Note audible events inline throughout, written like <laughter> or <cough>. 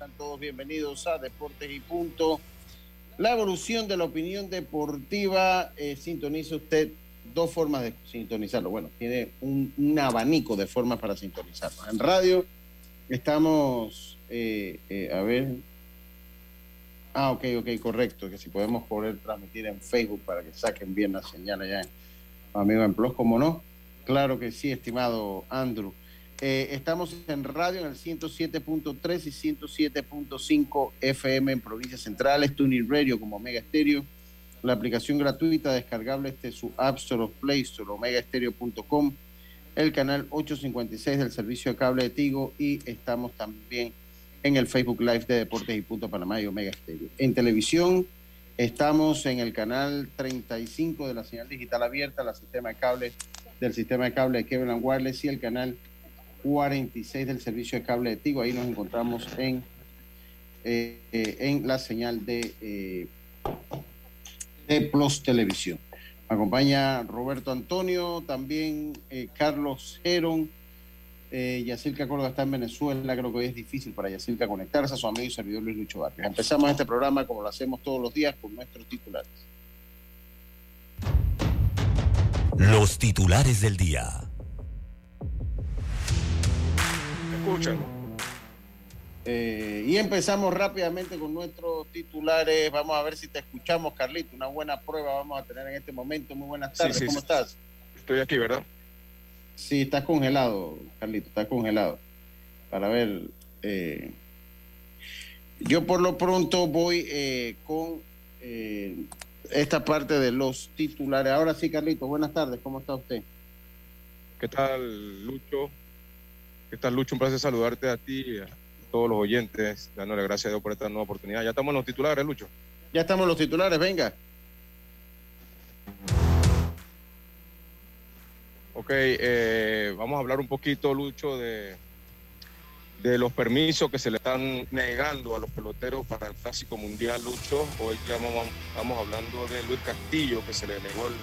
Sean todos bienvenidos a Deportes y Punto. La evolución de la opinión deportiva, eh, sintoniza usted dos formas de sintonizarlo. Bueno, tiene un, abanico de formas para sintonizarlo. En radio estamos, eh, eh, a ver. Ah, ok, ok, correcto. Que si podemos poder transmitir en Facebook para que saquen bien la señal allá en Amigo en Plus, como no. Claro que sí, estimado Andrew. Eh, estamos en radio en el 107.3 y 107.5 FM en provincias centrales, Tuning Radio como Omega Stereo, la aplicación gratuita descargable este su App Store o Play Store, omegastereo.com, el canal 856 del servicio de cable de Tigo y estamos también en el Facebook Live de Deportes y Punto Panamá y Omega Stereo. En televisión estamos en el canal 35 de la señal digital abierta, la sistema de cable del sistema de cable de Kevin Wireless y el canal 46 del servicio de cable de Tigo. Ahí nos encontramos en, eh, eh, en la señal de, eh, de Plus Televisión. Me acompaña Roberto Antonio, también Carlos Geron. Yacirca Córdoba está en Venezuela, creo que hoy es difícil para Yacirca conectarse a su amigo y servidor Luis Lucho Vargas. Empezamos este programa como lo hacemos todos los días con nuestros titulares. Los titulares del día. Eh, y empezamos rápidamente con nuestros titulares. Vamos a ver si te escuchamos, Carlito. Una buena prueba vamos a tener en este momento. Muy buenas tardes. ¿Cómo estás? Estoy aquí, ¿verdad? Sí, estás congelado, Carlito. Estás congelado. Para ver. Eh, yo por lo pronto voy eh, con esta parte de los titulares. Ahora sí, Carlito. Buenas tardes. ¿Cómo está usted? ¿Qué tal, Lucho? ¿Qué tal, Lucho? Un placer saludarte a ti y a todos los oyentes, dándole gracias a Dios por esta nueva oportunidad. Ya estamos en los titulares, Lucho. Ya estamos en los titulares, venga. Ok, eh, vamos a hablar un poquito, Lucho, de, de los permisos que se le están negando a los peloteros para el Clásico Mundial, Lucho. Hoy estamos hablando de Luis Castillo, que se le negó el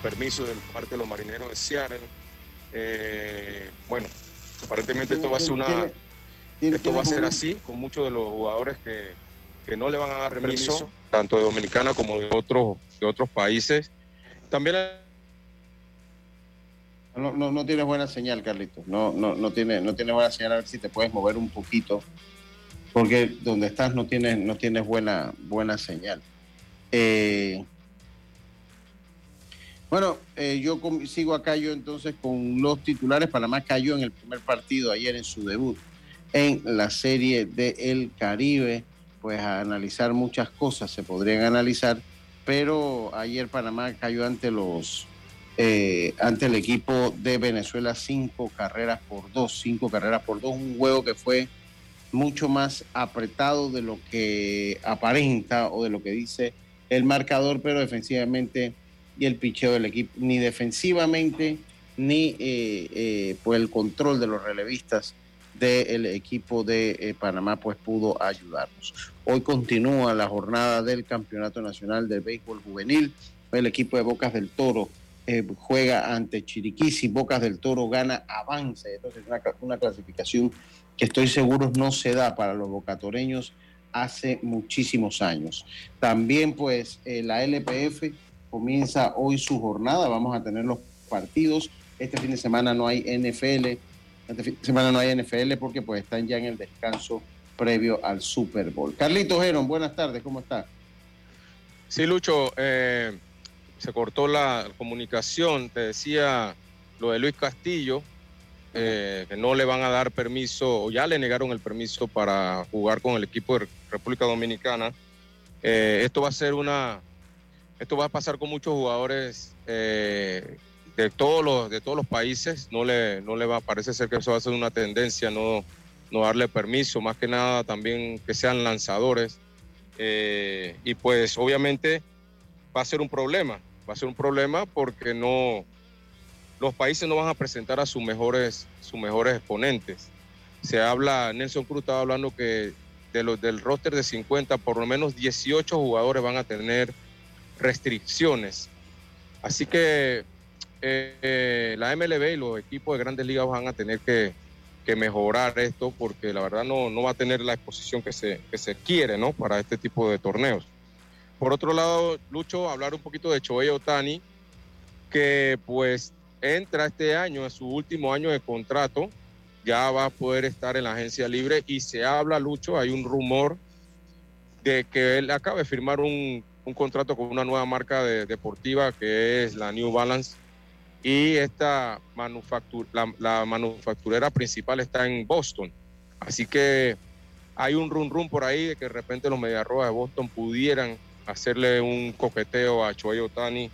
permiso del parte de los marineros de Seattle. Eh, bueno, Aparentemente esto va a ser una esto va a ser así con muchos de los jugadores que, que no le van a dar permiso, tanto de Dominicana como de otros de otros países. También no, no, no tienes buena señal, Carlitos. No, no, no tiene, no tiene buena señal. A ver si te puedes mover un poquito. Porque donde estás no tienes, no tienes buena, buena señal. Eh, bueno, eh, yo sigo acá yo entonces con los titulares. Panamá cayó en el primer partido ayer en su debut en la serie de El Caribe. Pues a analizar muchas cosas se podrían analizar, pero ayer Panamá cayó ante los eh, ante el equipo de Venezuela cinco carreras por dos, cinco carreras por dos, un juego que fue mucho más apretado de lo que aparenta o de lo que dice el marcador, pero defensivamente y el picheo del equipo, ni defensivamente ni por el control de los relevistas del equipo de eh, Panamá pues pudo ayudarnos. Hoy continúa la jornada del Campeonato Nacional de Béisbol Juvenil. El equipo de Bocas del Toro juega ante Chiriquí. Si Bocas del Toro gana, avance. Entonces una, una clasificación que estoy seguro no se da para los bocatoreños hace muchísimos años. También pues la LPF comienza hoy su jornada. Vamos a tener los partidos. Este fin de semana no hay NFL. Este fin de semana no hay NFL porque pues están ya en el descanso previo al Super Bowl. Carlitos Heron, buenas tardes, ¿cómo está? Sí, Lucho, eh, se cortó la comunicación. Te decía lo de Luis Castillo, eh, que no le van a dar permiso, o ya le negaron el permiso para jugar con el equipo de República Dominicana. Eh, esto va a ser una, esto va a pasar con muchos jugadores de todos los, de todos los países. No le, no le va, parece ser que eso va a ser una tendencia, no, no darle permiso, más que nada también que sean lanzadores. y pues obviamente va a ser un problema, va a ser un problema porque no, los países no van a presentar a sus mejores, sus mejores exponentes. Se habla, Nelson Cruz estaba hablando que de los, del roster de 50, por lo menos 18 jugadores van a tener restricciones. Así que eh, la MLB y los equipos de grandes ligas van a tener que, mejorar esto porque la verdad no, no va a tener la exposición que se, que se quiere ¿no? para este tipo de torneos. Por otro lado, Lucho, hablar un poquito de Choey Otani, que pues entra este año, en su último año de contrato, ya va a poder estar en la agencia libre y se habla, Lucho, hay un rumor de que él acaba de firmar un, contrato con una nueva marca deportiva que es la New Balance y esta manufactura, la, la, manufacturera principal está en Boston. Así que hay un rum rum por ahí de que de repente los Mediarrojas de Boston pudieran hacerle un coqueteo a Choey Otani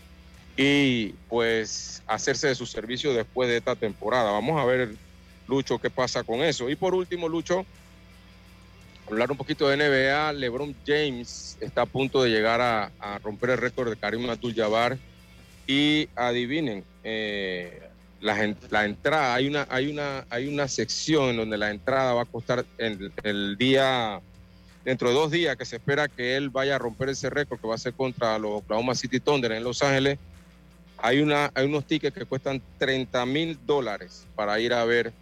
y pues hacerse de su servicio después de esta temporada. Vamos a ver, Lucho, qué pasa con eso. Y por último, Lucho, hablar un poquito de NBA. LeBron James está a punto de llegar a, romper el récord de Karim Abdul-Jabbar. Y adivinen, eh, la, entrada, hay una, hay, una, hay una sección en donde la entrada va a costar el día dentro de dos días que se espera que él vaya a romper ese récord que va a ser contra los Oklahoma City Thunder en Los Ángeles, hay, una, hay unos tickets que cuestan 30 mil dólares para ir a ver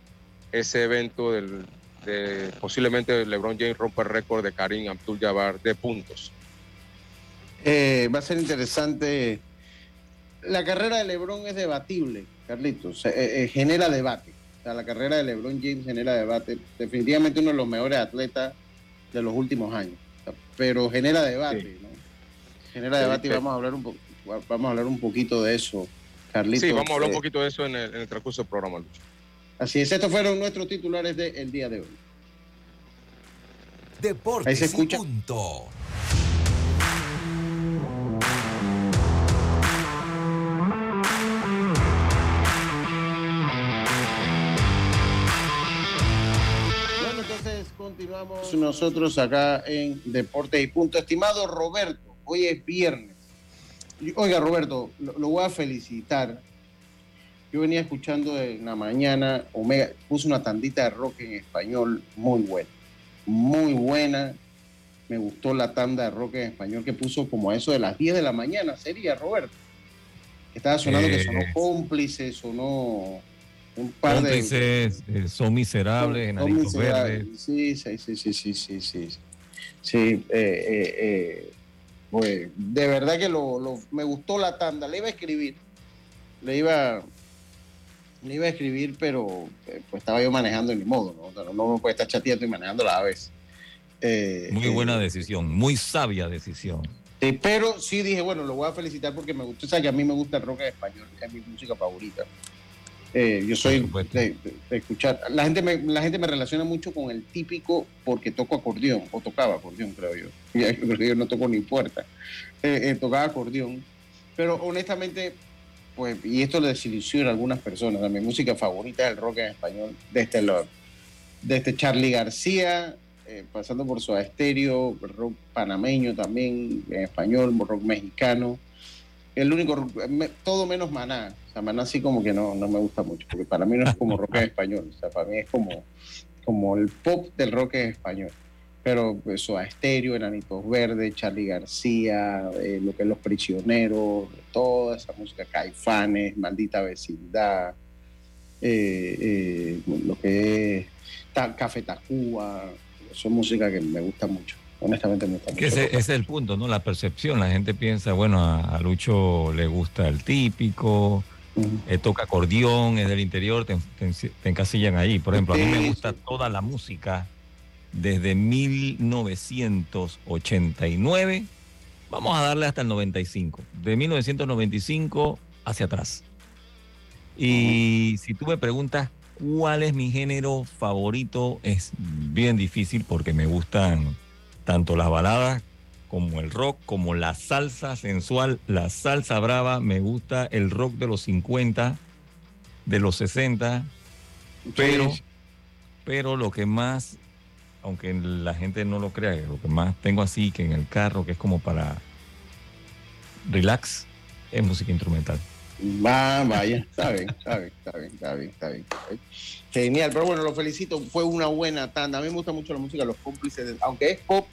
ese evento del, de posiblemente LeBron James rompa el récord de Karim Abdul-Jabbar de puntos. Eh, va a ser interesante. La carrera de LeBron es debatible, Carlitos. Eh, eh, genera debate. O sea, la carrera de LeBron James genera debate. Definitivamente uno de los mejores atletas de los últimos años. Pero genera debate, ¿no? Genera debate y vamos a hablar un vamos a hablar un poquito de eso, Carlitos. Sí, vamos a hablar un poquito de eso en el, transcurso del programa, Lucho. Así es, estos fueron nuestros titulares del día de hoy. Deportes Ahí se escucha. punto. continuamos nosotros acá en Deportes y Punto. Estimado Roberto, hoy es viernes. Oiga, Roberto, lo, voy a felicitar. Yo venía escuchando en la mañana, Omega puso una tandita de rock en español muy buena. Muy buena. Me gustó la tanda de rock en español que puso como a eso de las 10 de la mañana, sería, Roberto. Estaba sonando que sonó eh, cómplice, sonó un par de. Eh, son miserables, enanitos verdes. Sí, sí, sí, sí, sí, sí. Sí, sí eh, eh, pues, de verdad que lo, me gustó la tanda. Le iba a escribir, le iba, le iba a escribir, pero pues estaba yo manejando en mi modo, ¿no? no me puede estar chateando y manejando a la vez. muy buena decisión, muy sabia decisión. pero sí dije, bueno, lo voy a felicitar porque me gusta, o sea, que a mí me gusta el rock en español, es mi música favorita. Eh, yo soy de, escuchar. La gente, me, la gente me relaciona mucho con el típico porque toco acordeón, o tocaba acordeón, creo yo. <laughs> Yo no toco ni puerta. Eh, eh, tocaba acordeón. Pero honestamente, pues, y esto le desilusiona a algunas personas. Mi música favorita es el rock en español, desde, el, desde Charlie García, pasando por su Estéreo, rock panameño también, en español, rock mexicano. El único, todo menos Maná o sea, Maná así como que no, no me gusta mucho, porque para mí no es como rock en <laughs> español, o sea, para mí es como, como el pop del rock en español. Pero eso, a Estéreo, Enanitos Verdes, Charlie García, eh, lo que es Los Prisioneros, toda esa música, Caifanes, Maldita Vecindad, eh, eh, lo que es Café Tacuba, son música que me gusta mucho honestamente me gusta mucho. Ese, es el punto, ¿no? La percepción. La gente piensa, bueno, a, Lucho le gusta el típico, eh, toca acordeón, es del interior, te, encasillan ahí. Por ejemplo, a mí me gusta toda la música desde 1989 Vamos a darle hasta el 95, de 1995 hacia atrás. Y si tú me preguntas cuál es mi género favorito, es bien difícil porque me gustan tanto las baladas como el rock, como la salsa sensual, la salsa brava, me gusta el rock de los 50, de los 60, pero, pero lo que más, aunque la gente no lo crea, lo que más tengo así que en el carro, que es como para relax, es música instrumental. Va, vaya, está bien, está bien, está bien, está bien, está bien, Genial, pero bueno, lo felicito, fue una buena tanda. A mí me gusta mucho la música de los cómplices, aunque es pop,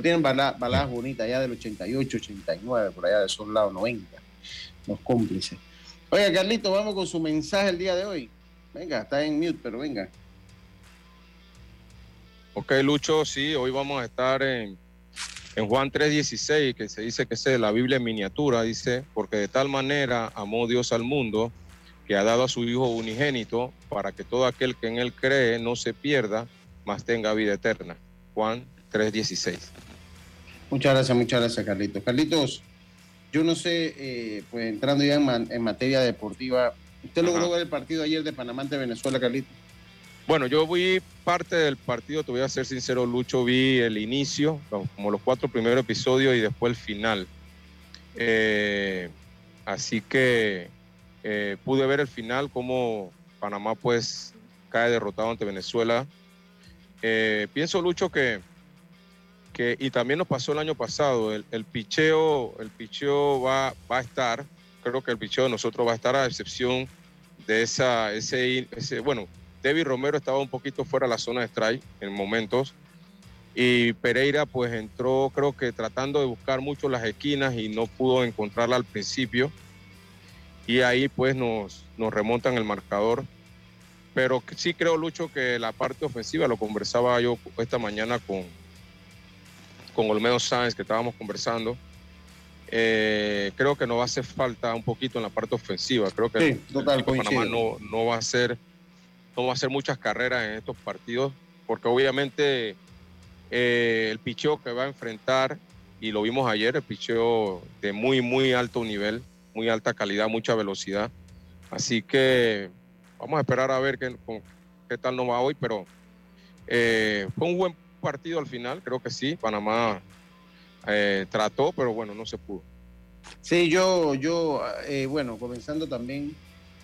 tienen baladas, bonitas ya del 88, 89, por allá de esos lados 90, los cómplices. Oiga, Carlito, vamos con su mensaje el día de hoy. Venga, está en mute, pero venga. Ok, Lucho, sí, hoy vamos a estar en, en Juan 3:16, que se dice que es la Biblia en miniatura, dice, porque de tal manera amó Dios al mundo que ha dado a su Hijo unigénito para que todo aquel que en él cree no se pierda, mas tenga vida eterna. Juan 3:16. Muchas gracias, muchas gracias, Carlitos. Carlitos, yo no sé, eh, pues entrando ya en, materia deportiva, ¿usted logró ver el partido ayer de Panamá ante Venezuela, Carlitos? Bueno, yo vi parte del partido, te voy a ser sincero, Lucho, vi el inicio, como los cuatro primeros episodios y después el final. Eh, así que eh, pude ver el final, cómo Panamá pues cae derrotado ante Venezuela. pienso, Lucho, que que, y también nos pasó el año pasado, el, el picheo, el picheo va, va a estar, creo que el picheo de nosotros va a estar a excepción de esa, ese, ese bueno, David Romero estaba un poquito fuera de la zona de strike en momentos y Pereira pues entró creo que tratando de buscar mucho las esquinas y no pudo encontrarla al principio y ahí pues nos, nos remontan el marcador. Pero sí creo, Lucho, que la parte ofensiva, lo conversaba yo esta mañana con, con Olmedo Sáenz que estábamos conversando. Eh, creo que nos va a hacer falta un poquito en la parte ofensiva. Creo que sí, total, Panamá no, no, va a hacer, no va a hacer muchas carreras en estos partidos, porque obviamente eh, el picheo que va a enfrentar, y lo vimos ayer, el picheo de muy, muy alto nivel, muy alta calidad, mucha velocidad. Así que vamos a esperar a ver qué, qué tal nos va hoy, pero eh, fue un buen partido al final, creo que sí. Panamá eh, trató, pero bueno, no se pudo. Sí, yo, yo eh, bueno, comenzando también,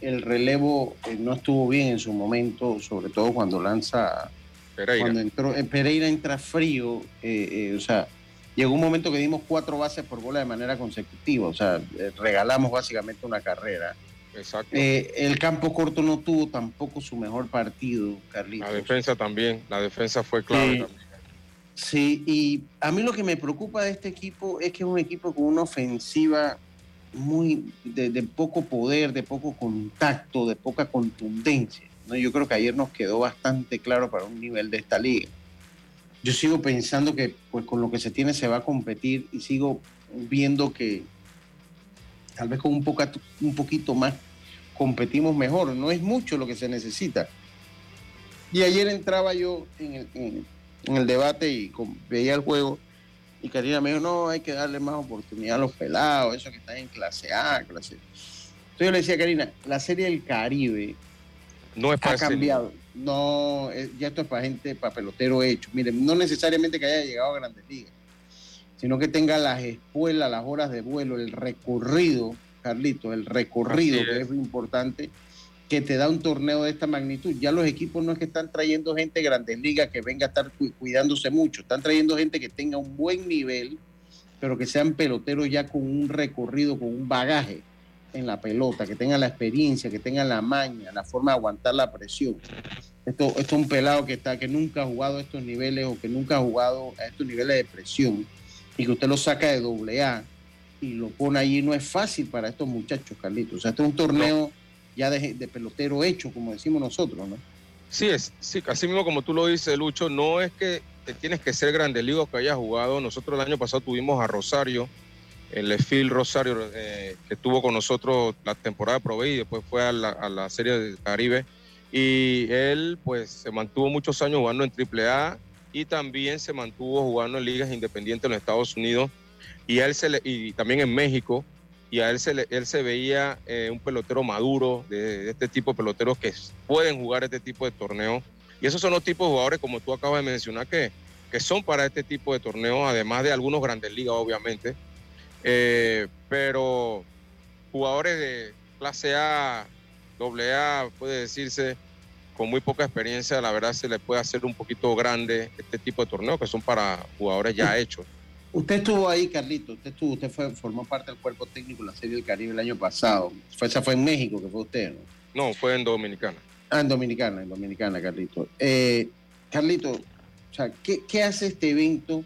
el relevo eh, no estuvo bien en su momento, sobre todo cuando lanza. Pereira. Cuando entró, Pereira entra frío, o sea, llegó un momento que dimos cuatro bases por bola de manera consecutiva, o sea, regalamos básicamente una carrera. Exacto. el campo corto no tuvo tampoco su mejor partido, Carlitos. La defensa también, la defensa fue clave también. Sí, y a mí lo que me preocupa de este equipo es que es un equipo con una ofensiva muy de, poco poder, de poco contacto, de poca contundencia. Yo creo que ayer nos quedó bastante claro para un nivel de esta liga. Yo sigo pensando que pues con lo que se tiene se va a competir y sigo viendo que tal vez con un, poca, un poquito más competimos mejor. No es mucho lo que se necesita. Y ayer entraba yo en el debate y veía el juego y Karina me dijo, no, hay que darle más oportunidad a los pelados, eso que están en clase A, clase Entonces yo le decía a Karina, la serie del Caribe no es para ha cambiado. No, ya esto es para gente, para pelotero hecho. Miren, no necesariamente que haya llegado a grandes ligas, sino que tenga las escuelas, las horas de vuelo, el recorrido, Carlito, el recorrido que es importante que te da un torneo de esta magnitud. Ya los equipos no es que están trayendo gente de grandes ligas que venga a estar cuidándose mucho, están trayendo gente que tenga un buen nivel, pero que sean peloteros ya con un recorrido, con un bagaje en la pelota, que tengan la experiencia, que tengan la maña, la forma de aguantar la presión. Esto, esto es un pelado que está, que nunca ha jugado a estos niveles o que nunca ha jugado a estos niveles de presión y que usted lo saca de doble A y lo pone allí, no es fácil para estos muchachos, Carlitos. O sea, este es un torneo ya de, pelotero hecho, como decimos nosotros, ¿no? Sí, es, sí, así mismo como tú lo dices, Lucho, no es que tienes que ser grande liga que hayas jugado. Nosotros el año pasado tuvimos a Rosario, el Phil Rosario, eh, que estuvo con nosotros la temporada de Provey y después fue a la, Serie del Caribe. Y él, pues, se mantuvo muchos años jugando en AAA y también se mantuvo jugando en ligas independientes en los Estados Unidos Y, él se y también en México, y a él se, él se veía eh, un pelotero maduro, de, este tipo de peloteros que pueden jugar este tipo de torneo. Y esos son los tipos de jugadores, como tú acabas de mencionar, que, que son para este tipo de torneo, además de algunos grandes ligas, obviamente. Eh, pero jugadores de clase A, doble A, puede decirse, con muy poca experiencia, la verdad se le puede hacer un poquito grande este tipo de torneos que son para jugadores ya hechos. Usted estuvo ahí, Carlito, usted estuvo, usted fue, formó parte del cuerpo técnico de la Serie del Caribe el año pasado. Fue, esa fue en México que fue usted, ¿no? No, fue en Dominicana. Ah, en Dominicana, en Dominicana, Carlito. Eh, Carlito, o sea, ¿qué, ¿qué hace este evento?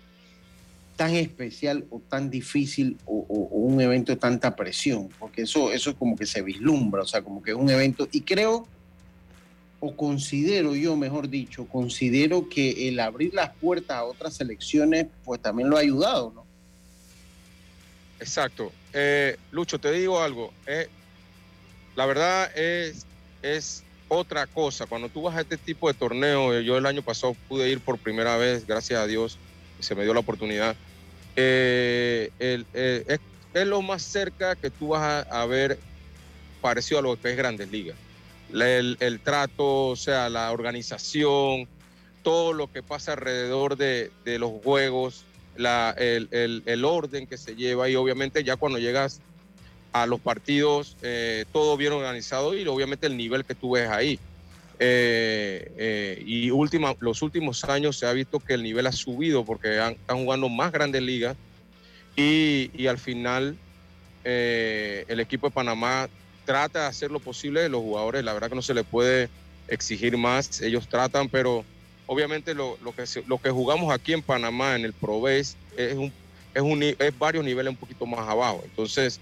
tan especial o tan difícil o, un evento de tanta presión, porque eso, eso es como que se vislumbra, o sea, como que es un evento, y creo, o considero yo, mejor dicho, considero que el abrir las puertas a otras elecciones, pues también lo ha ayudado, ¿no? Exacto. Eh, Lucho, te digo algo, eh, la verdad es, es otra cosa, cuando tú vas a este tipo de torneo, yo el año pasado pude ir por primera vez, gracias a Dios, se me dio la oportunidad. Eh, eh, es, lo más cerca que tú vas a, ver parecido a lo que es Grandes Ligas. El, trato, o sea, la organización, todo lo que pasa alrededor de, los juegos, el, orden que se lleva y obviamente ya cuando llegas a los partidos, eh, todo bien organizado y obviamente el nivel que tú ves ahí. Eh, eh, y última, los últimos años se ha visto que el nivel ha subido porque están jugando más grandes ligas y, al final el equipo de Panamá trata de hacer lo posible. Los jugadores, la verdad que no se les puede exigir más, ellos tratan, pero obviamente lo, que, lo que jugamos aquí en Panamá, en el Pro es, un, es, un, es varios niveles un poquito más abajo. Entonces,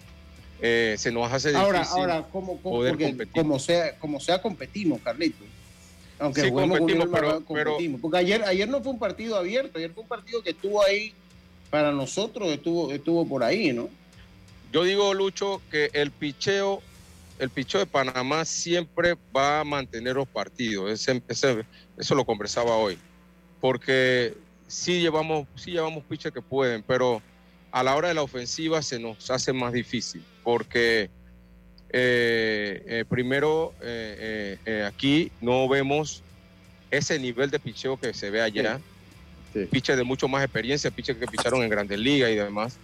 eh, se nos hace difícil ahora, ahora ¿cómo, poder competir. Como sea, como sea, competimos, Carlitos. Aunque sí, competimos, pero, competimos. Porque ayer, ayer no fue un partido abierto, ayer fue un partido que estuvo ahí para nosotros, estuvo, estuvo por ahí, ¿no? Yo digo, Lucho, que el picheo, el picheo de Panamá siempre va a mantener los partidos. Ese, eso lo conversaba hoy. Porque sí llevamos, sí llevamos piches que pueden, pero a la hora de la ofensiva se nos hace más difícil porque eh, eh, primero eh, aquí no vemos ese nivel de picheo que se ve allá. Sí. de mucho más experiencia, piches que picharon en grandes ligas y demás.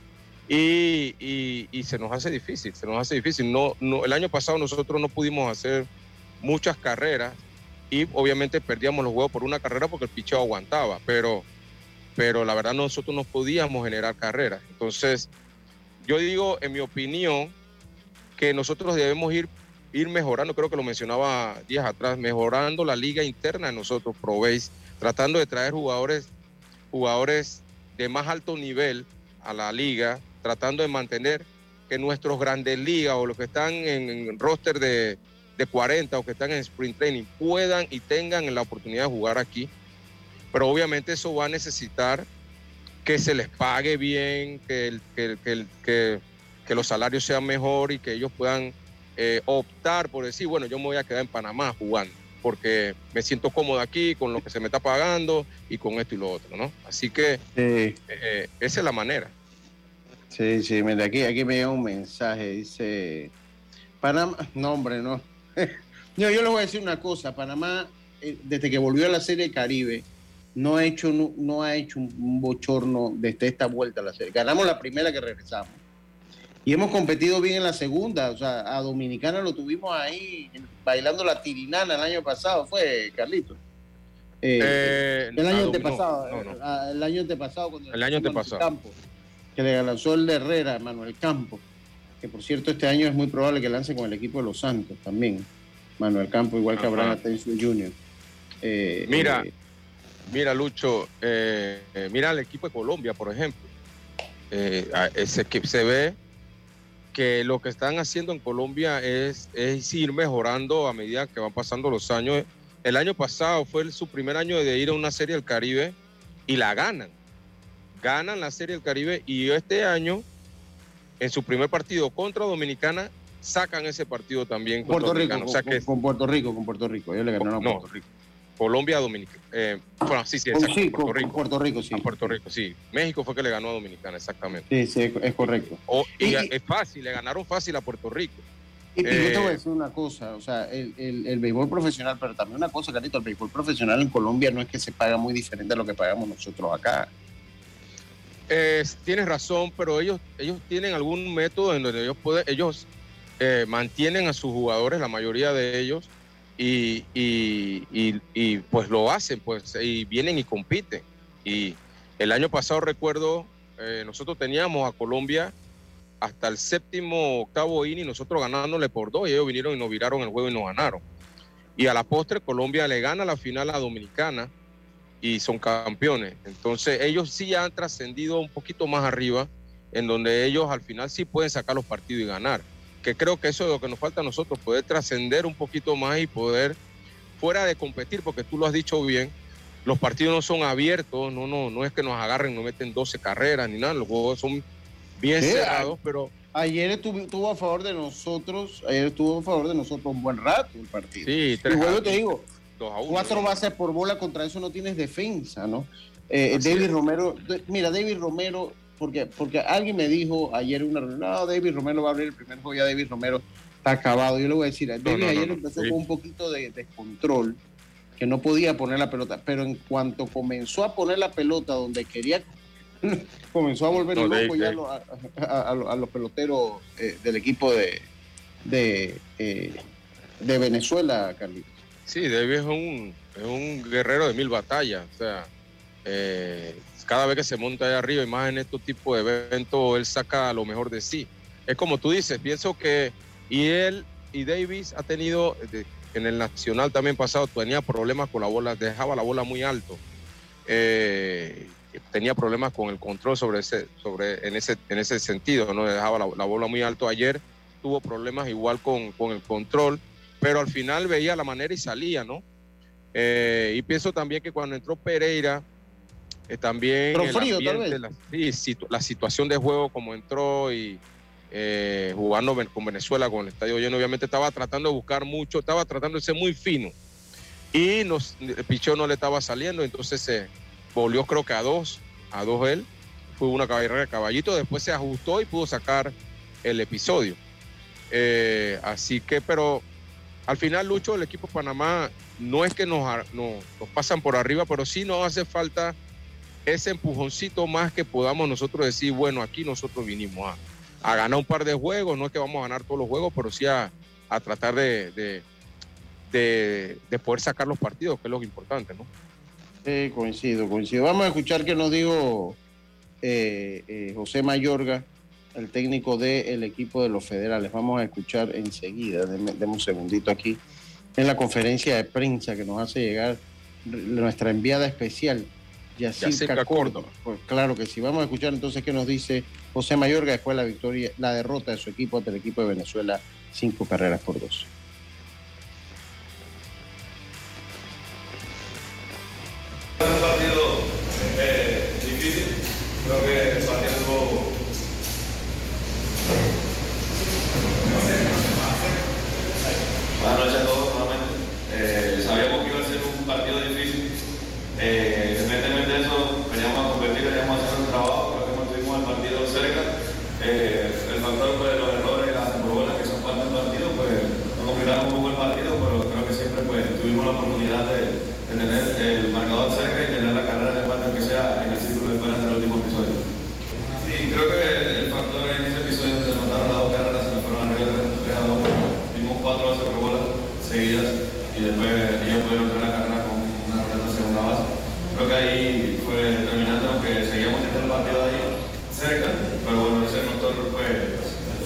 Y, se nos hace difícil, se nos hace difícil. No, no, el año pasado nosotros no pudimos hacer muchas carreras y obviamente perdíamos los huevos por una carrera porque el picheo aguantaba, pero, pero la verdad nosotros no podíamos generar carreras. Entonces, yo digo, en mi opinión, que nosotros debemos ir, ir mejorando, creo que lo mencionaba días atrás, mejorando la liga interna de nosotros, Probéis, tratando de traer jugadores, jugadores de más alto nivel a la liga, tratando de mantener que nuestros grandes ligas o los que están en, roster de, de 40 o que están en sprint training puedan y tengan la oportunidad de jugar aquí. Pero obviamente eso va a necesitar que se les pague bien, que, el, que, que, los salarios sean mejor y que ellos puedan eh, optar por decir, bueno, yo me voy a quedar en Panamá jugando, porque me siento cómodo aquí con lo que se me está pagando y con esto y lo otro, ¿no? Así que eh, esa es la manera. Sí, sí, mira, aquí, aquí me llega un mensaje, dice, Panamá, no hombre, no. <laughs> yo, yo les voy a decir una cosa, Panamá, eh, desde que volvió a la Serie Caribe, no ha hecho, no, ha hecho un, bochorno desde esta vuelta a la serie. Ganamos la primera que regresamos. Y hemos competido bien en la segunda. O sea, a Dominicana lo tuvimos ahí bailando la tirinana el año pasado, fue Carlito. Eh, eh, el año antepasado. El año antepasado. Cuando el año antepasado. Campo, que le lanzó el de Herrera, Manuel Campo. Que por cierto, este año es muy probable que lance con el equipo de los Santos también. Manuel Campo, igual que Abraham Atencio Jr. Eh, Mira. Mira, Lucho, eh, eh, mira el equipo de Colombia, por ejemplo. Eh, ese equipo se ve que lo que están haciendo en Colombia es, ir mejorando a medida que van pasando los años. El año pasado fue su primer año de ir a una serie del Caribe y la ganan. Ganan la serie del Caribe y este año, en su primer partido contra Dominicana, sacan ese partido también con Puerto Rico. con, Puerto Rico, con Puerto Rico. Ellos le ganaron a Puerto Rico. Colombia, Dominicana. Eh, bueno, sí, sí, Con- exacto, sí, Puerto con- Rico. con Puerto Rico, sí. A Puerto Rico, sí. México fue que le ganó a Dominicana, exactamente. Sí, sí, es, correcto. O- y, Y- es fácil, le ganaron fácil a Puerto Rico. Y, y yo te voy a Eh, decir una cosa, o sea, el, el, el béisbol profesional, pero también una cosa, Carito, el béisbol profesional en Colombia no es que se paga muy diferente a lo que pagamos nosotros acá. Eh, tienes razón, pero ellos, ellos tienen algún método en donde ellos pueden, ellos eh, mantienen a sus jugadores, la mayoría de ellos, y, y- y- pues lo hacen, pues, y vienen y compiten. Y el año pasado recuerdo, eh, nosotros teníamos a Colombia hasta el séptimo, octavo inning, nosotros ganándole por dos, y ellos vinieron y nos viraron el juego y nos ganaron. Y a la postre, Colombia le gana la final a Dominicana y son campeones. Entonces, ellos sí han trascendido un poquito más arriba, en donde ellos al final sí pueden sacar los partidos y ganar. Que creo que eso es lo que nos falta a nosotros, poder trascender un poquito más y poder, fuera de competir, porque tú lo has dicho bien, los partidos no son abiertos, no, no, no es que nos agarren, nos meten 12 carreras ni nada, los juegos son bien Sí, cerrados, pero Ayer estuvo, estuvo a favor de nosotros, ayer estuvo a favor de nosotros un buen rato el partido. sí, y 3 luego a, te digo, 2 a 1. cuatro bases por bola contra eso no tienes defensa, ¿no? Eh, David es. Romero, mira, David Romero, porque, porque alguien me dijo ayer en una reunión, no, David Romero va a abrir el primer juego, ya David Romero está acabado. Yo le voy a decir, David no, no, ayer no, empezó sí. con un poquito de descontrol, que no podía poner la pelota, pero en cuanto comenzó a poner la pelota donde quería, <laughs> comenzó a volver loco ya a, a- a- a lo- a los peloteros eh, del equipo de, de, eh, de Venezuela, Carlitos. Sí, David es un, es un guerrero de mil batallas. O sea, eh, cada vez que se monta allá arriba, y más en estos tipos de eventos, él saca lo mejor de sí. Es como tú dices, pienso que y él y Davis ha tenido, en el Nacional también pasado, tenía problemas con la bola, dejaba la bola muy alto. Eh, tenía problemas con el control sobre ese, sobre, en, ese, en ese sentido, ¿no? Dejaba la, la bola muy alto. Ayer tuvo problemas igual con, con el control pero al final veía la manera y salía, ¿no? Eh, y pienso también que cuando entró Pereira, eh, también Pero el frío, tal ambiente, vez. La, sí, situ- la situación de juego como entró y eh, jugando con Venezuela, con el estadio lleno, obviamente estaba tratando de buscar mucho, estaba tratando de ser muy fino. Y nos, el picheo no le estaba saliendo, entonces se volvió creo que a dos, a dos él, fue una carrera de caballito, después se ajustó y pudo sacar el episodio. Así que, pero al final, Lucho, el equipo de Panamá no es que nos, nos pasan por arriba, pero sí nos hace falta ese empujoncito más que podamos nosotros decir, bueno, aquí nosotros vinimos a, a ganar un par de juegos, no es que vamos a ganar todos los juegos, pero sí a, a tratar de, de, de- de poder sacar los partidos, que es lo importante, ¿no? Sí, coincido, coincido. Vamos a escuchar qué nos dijo eh, eh, José Mayorga, el técnico del equipo de los federales. Vamos a escuchar enseguida, deme, deme un segundito aquí, en la conferencia de prensa que nos hace llegar nuestra enviada especial, Yacirca Córdoba. Pues claro que sí. Vamos a escuchar entonces qué nos dice José Mayorga después de la victoria, la derrota de su equipo ante el equipo de Venezuela, cinco carreras por dos. un partido eh, difícil. Creo que el partido estuvo. Buenas noches a todos nuevamente. Eh, sabíamos que iba a ser un partido difícil. Eh, independientemente de eso, veníamos a competir, veníamos a hacer un trabajo. Creo que mantuvimos el partido cerca. Eh, el factor pues, de los errores y las bolas que son parte del partido, pues nos complicaron un poco el partido, pero creo que siempre pues, tuvimos la oportunidad de, de tener el marcador cerca y tener la carrera de empate que sea en el círculo de espera del último episodio. Sí, creo que el factor en ese episodio donde se mataron las dos carreras se nos fueron arriba 3 a 2. Vimos cuatro bases por bolas seguidas y después ellos pudieron tener la carrera con una roleta segunda base. Creo que ahí fue determinante, aunque seguíamos teniendo el partido ahí cerca, pero bueno, ese factor fue,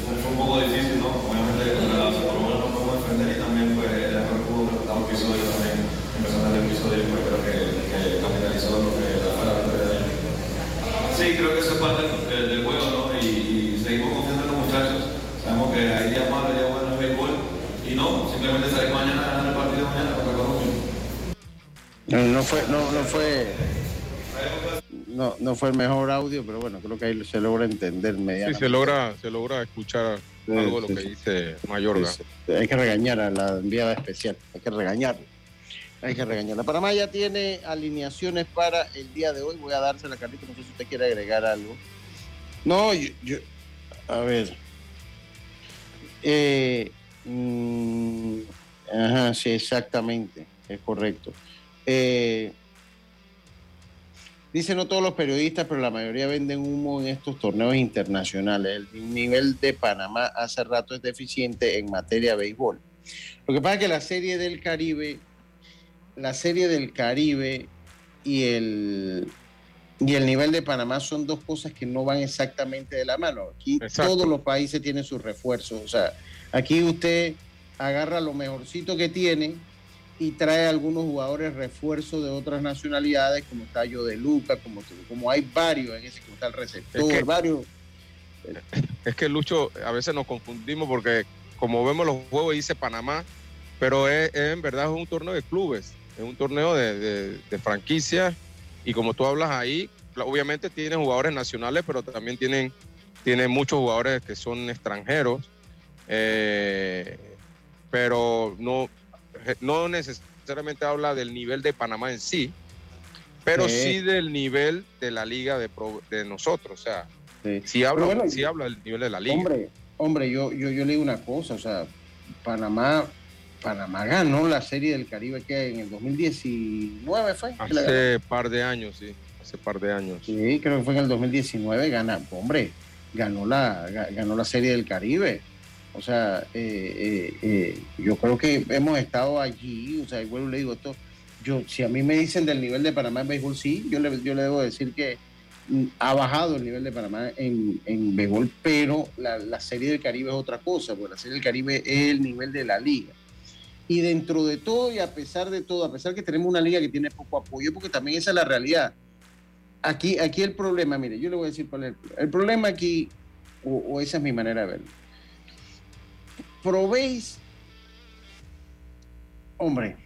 fue, fue un poco difícil, ¿no? Obviamente con la base por bolas no podemos defender y también pues el error que hubo en el octavo episodio también, empezando el episodio, pues creo que, que capitalizó lo que fue la victoria de ellos. Sí, creo que eso es parte del, del juego, ¿no? Y, y seguimos confiando en los muchachos. Sabemos que hay días malos, días buenos en el béisbol. Y no, simplemente salir mañana a ganar el partido mañana contra Colombia. No, no fue, no, no fue, no, fue el mejor audio, pero bueno, creo que ahí se logra entender Sí, se logra, se logra escuchar Sí, algo de lo que dice Mayorga. Hay que regañar a la enviada especial, hay que regañarla. Hay que regañarla. Panamá ya tiene alineaciones para el día de hoy. Voy a dársela, Carlito. No sé si usted quiere agregar algo. No, yo. a ver. Eh, mm, ajá, sí, exactamente. Es correcto. Eh, Dice no todos los periodistas, pero la mayoría venden humo en estos torneos internacionales. El nivel de Panamá hace rato es deficiente en materia de béisbol. Lo que pasa es que la serie del Caribe, la serie del Caribe y el, y el nivel de Panamá son dos cosas que no van exactamente de la mano. Aquí todos los países tienen sus refuerzos. O sea, aquí usted agarra lo mejorcito que tiene y trae algunos jugadores refuerzos de otras nacionalidades, como está Yo de Luca, como, como hay varios en ese, como está el receptor, es varios. Es que Lucho, a veces nos confundimos porque como vemos los juegos dice Panamá, pero es, en verdad es un torneo de clubes, es un torneo de, de, franquicias y como tú hablas ahí, obviamente tiene jugadores nacionales, pero también tienen, tienen muchos jugadores que son extranjeros. Eh, pero no, no necesariamente habla del nivel de Panamá en sí, pero sí, del nivel de la liga de, de nosotros. O sea, sí, habla, habla del nivel de la liga. Hombre, hombre yo, yo, yo le digo una cosa, o sea, Panamá, Panamá ganó la Serie del Caribe que en el 2019 fue. Hace par de años, sí, hace par de años. Sí, creo que fue en el 2019, gana, hombre, ganó la, ganó la Serie del Caribe. O sea, eh, eh, eh, yo creo que hemos estado allí, o sea, igual le digo esto, yo, si a mí me dicen del nivel de Panamá en béisbol, sí, yo le, yo le debo decir que mm, ha bajado el nivel de Panamá en, en béisbol, pero la, Serie del Caribe es otra cosa, porque la Serie del Caribe es el nivel de la liga. Y dentro de todo y a pesar de todo, a pesar que tenemos una liga que tiene poco apoyo, porque también esa es la realidad. Aquí, aquí el problema, mire, yo le voy a decir cuál es el, el problema aquí, o esa es mi manera de verlo Proveis, hombre,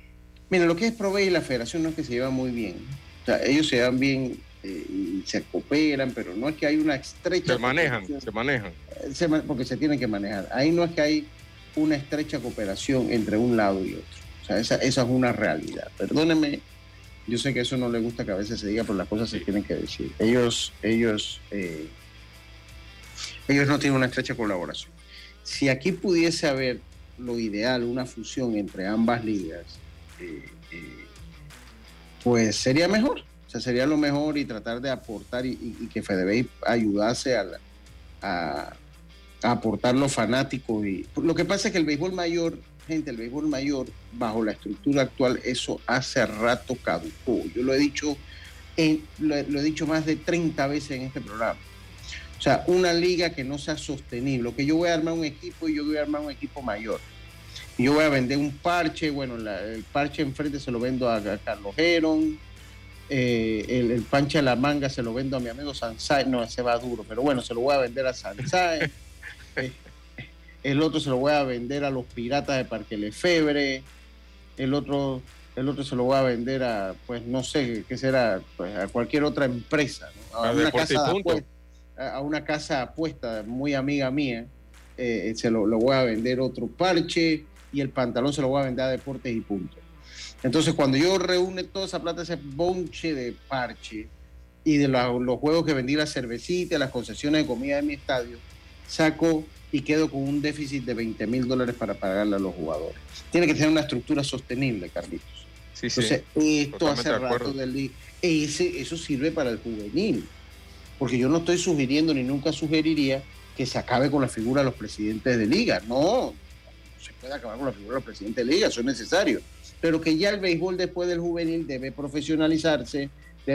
mira, lo que es Proveis y la federación no es que se llevan muy bien. O sea, ellos se llevan bien eh, y se cooperan, pero no es que hay una estrecha... Se manejan, se manejan. Eh, porque se tienen que manejar. Ahí no es que hay una estrecha cooperación entre un lado y otro. O sea, esa, esa es una realidad. Perdónenme, yo sé que eso no le gusta que a veces se diga, pero las cosas se tienen que decir. Ellos, ellos, eh, ellos no tienen una estrecha colaboración si aquí pudiese haber lo ideal, una fusión entre ambas ligas, eh, eh, pues sería mejor. O sea, sería lo mejor y tratar de aportar y, que FedeBay ayudase a, a, aportar los fanáticos. Y, lo que pasa es que el béisbol mayor, gente, el béisbol mayor, bajo la estructura actual, eso hace rato caducó. Yo lo he dicho, lo he dicho más de 30 veces en este programa o sea, una liga que no sea sostenible, que yo voy a armar un equipo y yo voy a armar un equipo mayor. Y yo voy a vender un parche, bueno, el parche enfrente se lo vendo a, Carlos Heron, eh, el, el, panche a la manga se lo vendo a mi amigo Sansai, no, ese va duro, pero bueno, se lo voy a vender a Sansai. <laughs> Eh, el otro se lo voy a vender a los piratas de Parque Lefebre, el otro, el otro se lo voy a vender a, pues no sé, qué será, pues, a cualquier otra empresa, a, una casa de a una casa apuesta muy amiga mía, eh, se lo, voy a vender otro parche y el pantalón se lo voy a vender a deportes y punto. Entonces, cuando yo reúne toda esa plata, ese bonche de parche y de los juegos que vendí, la cervecita, las concesiones de comida de mi estadio, saco y quedo con un déficit de 20 mil dólares para pagarle a los jugadores. Tiene que tener una estructura sostenible, Carlitos. Sí, Entonces, esto hace rato del ese, eso sirve para el juvenil porque yo no estoy sugiriendo ni nunca sugeriría que se acabe con la figura de los presidentes de liga. No, no se puede acabar con la figura de los presidentes de liga, eso es necesario. Pero que ya el béisbol después del juvenil debe profesionalizarse.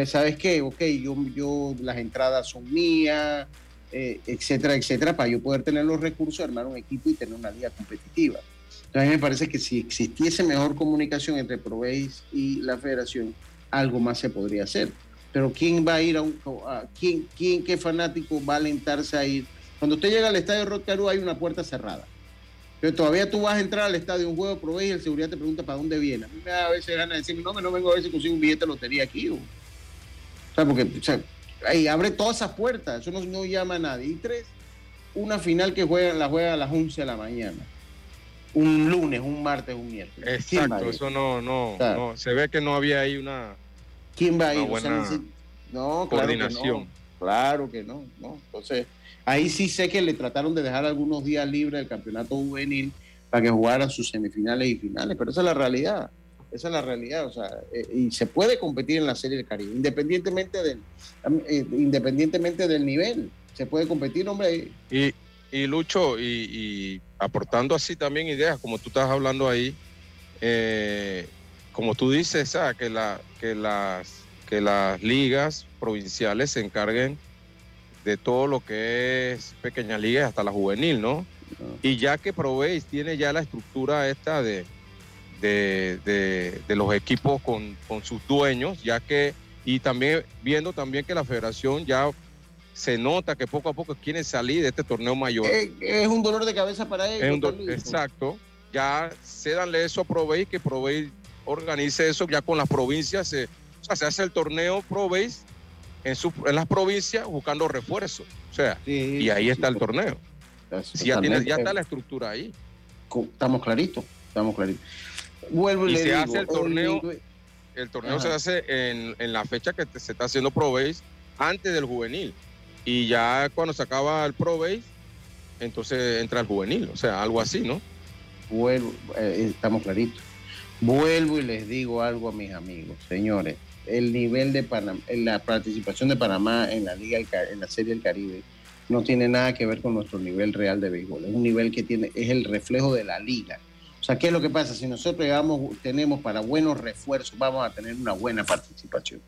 ¿Sabes qué? Ok, yo, yo las entradas son mías, eh, etcétera, etcétera, para yo poder tener los recursos, armar un equipo y tener una liga competitiva. Entonces, me parece que si existiese mejor comunicación entre Proveis y la federación, algo más se podría hacer pero ¿quién va a ir a un... ¿quién, quién, qué fanático va a alentarse a ir? Cuando usted llega al estadio Rotarú hay una puerta cerrada. Pero todavía tú vas a entrar al estadio un juego, probé y el seguridad te pregunta para dónde viene. A mí me da a veces ganas de decir, no, no vengo a ver si consigo un billete de lotería aquí. O, sea, porque o sea, ahí abre todas esas puertas, eso no, llama a nadie. Y tres, una final que juega, la juega a las 11 de la mañana. un lunes, un martes, un miércoles. Exacto, eso no, no, no, se ve que no había ahí una, ¿Quién va a ir? buena no, coordinación. Claro que no, no. Entonces, ahí sí sé que le trataron de dejar algunos días libres del campeonato juvenil para que jugaran sus semifinales y finales, pero esa es la realidad. Esa es la realidad, o sea, eh, y se puede competir en la Serie del Caribe, independientemente del, eh, independientemente del nivel, se puede competir, hombre. Y, y Lucho, y, aportando así también ideas, como tú estás hablando ahí, eh, como tú dices, ah, que, la, que, las, que las ligas provinciales se encarguen de todo lo que es pequeña liga hasta la juvenil, ¿no? Y ya que Proveis tiene ya la estructura esta de, de, los equipos con, sus dueños, ya que, y también viendo también que la federación ya se nota que poco a poco quieren salir de este torneo mayor. Es, un dolor de cabeza para ellos. exacto. Ya cédanle eso a Proveis, que Proveis organice eso ya con las provincias. Se, o sea, se hace el torneo Proveis en, en las provincias buscando refuerzos. O sea, y ahí está el torneo. Si ya, tiene, ya está la estructura ahí. Estamos claritos, estamos claritos. Vuelvo y, y se hace el torneo, el, torneo se hace en, en, la fecha que se está haciendo Pro Base antes del juvenil. Y ya cuando se acaba el Pro Base, entonces entra el juvenil, o sea, algo así, ¿no? Vuelvo, eh, estamos claritos. Vuelvo y les digo algo a mis amigos, señores. El nivel de Panamá, la participación de Panamá en la Liga, en la Serie del Caribe, no tiene nada que ver con nuestro nivel real de béisbol. Es un nivel que tiene, es el reflejo de la liga. O sea, ¿qué es lo que pasa? Si nosotros tenemos para buenos refuerzos, vamos a tener una buena participación.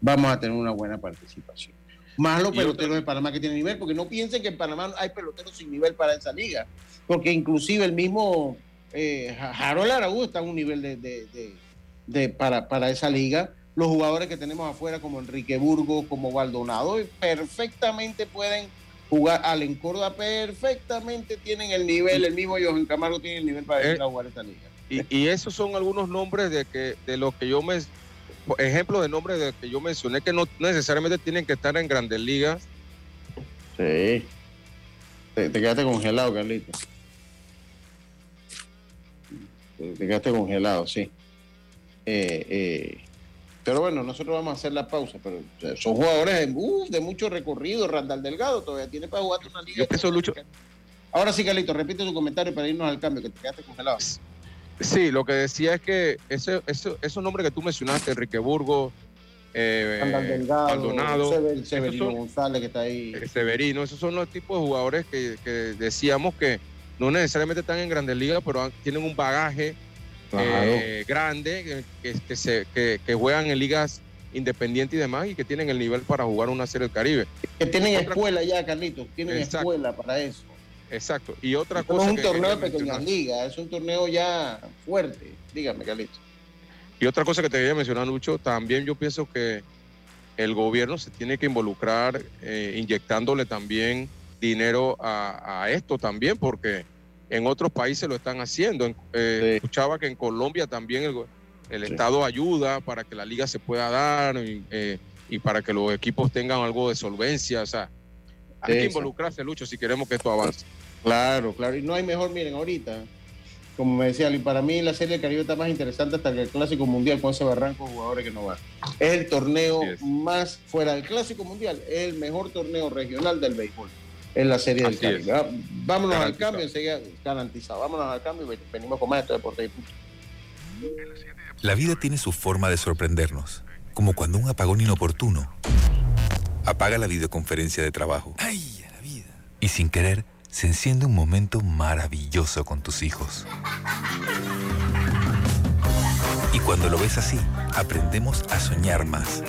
Vamos a tener una buena participación. Más los peloteros de Panamá que tienen nivel, porque no piensen que en Panamá hay peloteros sin nivel para esa liga. Porque inclusive el mismo eh, Harold Araújo está en un nivel de, para, para esa liga. Los jugadores que tenemos afuera, como Enrique Burgos, como Baldonado, perfectamente pueden jugar Allen Córdoba perfectamente tienen el nivel, el mismo Johan Camargo tiene el nivel para ir a jugar esta liga. Y, esos son algunos nombres de que de los que yo me ejemplos de nombres de que yo mencioné que no necesariamente tienen que estar en grandes ligas. Sí. Te, quedaste congelado, Carlito. Te, quedaste congelado, sí. Eh, eh, pero bueno, nosotros vamos a hacer la pausa, pero son jugadores de, mucho recorrido. Randall Delgado todavía tiene para jugar una liga. Yo Lucho. Ahora sí, Carlito, repite tu comentario para irnos al cambio, que te quedaste congelado. Sí, lo que decía es que ese, esos nombres que tú mencionaste, Enrique Burgo, eh, Delgado, Maldonado, Severino González que está ahí. Severino, esos son los tipos de jugadores que, decíamos que no necesariamente están en grandes ligas, pero tienen un bagaje eh, grande, que, se, que, juegan en ligas independientes y demás y que tienen el nivel para jugar una serie del Caribe. Que tienen escuela ya, Carlitos, tienen escuela para eso. Exacto. Y otra cosa. No es un torneo de pequeñas ligas, es un torneo ya fuerte. Dígame, Carlitos. Y otra cosa que te quería mencionar, Lucho, también yo pienso que el gobierno se tiene que involucrar eh, inyectándole también dinero a, a esto también, porque en otros países lo están haciendo. Eh, escuchaba que en Colombia también el, Estado ayuda para que la liga se pueda dar eh, y, para que los equipos tengan algo de solvencia. O sea, hay que involucrarse, Lucho, si queremos que esto avance. Claro, claro. Y no hay mejor, miren, ahorita, como me decía, y para mí la Serie del Caribe está más interesante hasta que el Clásico Mundial con ese barranco de jugadores que no van. Es el torneo más, fuera del Clásico Mundial, es el mejor torneo regional del béisbol en la serie del Caribe. Ah, vámonos al cambio, enseguida garantizado. Vámonos al cambio y venimos con más de deporte La vida tiene su forma de sorprendernos, como cuando un apagón inoportuno apaga la videoconferencia de trabajo. ¡Ay, la vida! Y sin querer, se enciende un momento maravilloso con tus hijos. Y cuando lo ves así, aprendemos a soñar más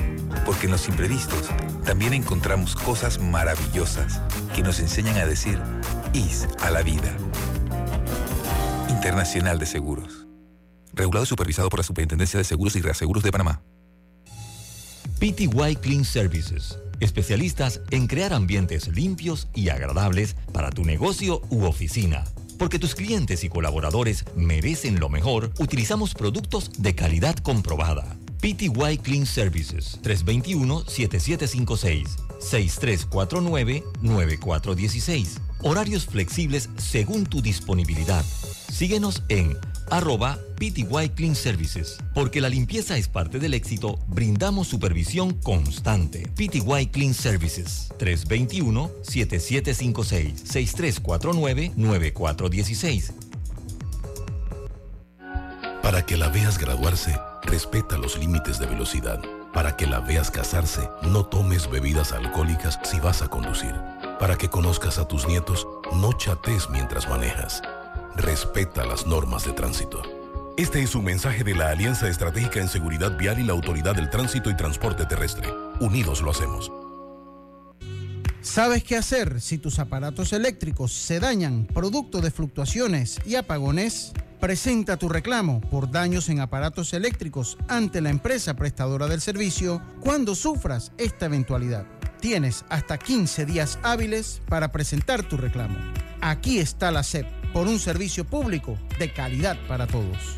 porque en los imprevistos también encontramos cosas maravillosas que nos enseñan a decir IS a la vida. Internacional de Seguros. Regulado y supervisado por la Superintendencia de Seguros y Reaseguros de Panamá. PTY Clean Services. Especialistas en crear ambientes limpios y agradables para tu negocio u oficina. Porque tus clientes y colaboradores merecen lo mejor, utilizamos productos de calidad comprobada PTY Clean Services 321-7756 6349-9416. Horarios flexibles según tu disponibilidad. Síguenos en arroba PTY Clean Services. Porque la limpieza es parte del éxito, brindamos supervisión constante. PTY Clean Services 321-7756-6349-9416. Para que la veas graduarse, respeta los límites de velocidad. Para que la veas casarse, no tomes bebidas alcohólicas si vas a conducir. Para que conozcas a tus nietos, no chates mientras manejas. Respeta las normas de tránsito. Este es un mensaje de la Alianza Estratégica en Seguridad Vial y la Autoridad del Tránsito y Transporte Terrestre. Unidos lo hacemos. ¿Sabes qué hacer si tus aparatos eléctricos se dañan producto de fluctuaciones y apagones? Presenta tu reclamo por daños en aparatos eléctricos ante la empresa prestadora del servicio cuando sufras esta eventualidad. Tienes hasta 15 días hábiles para presentar tu reclamo. Aquí está la SEP por un servicio público de calidad para todos.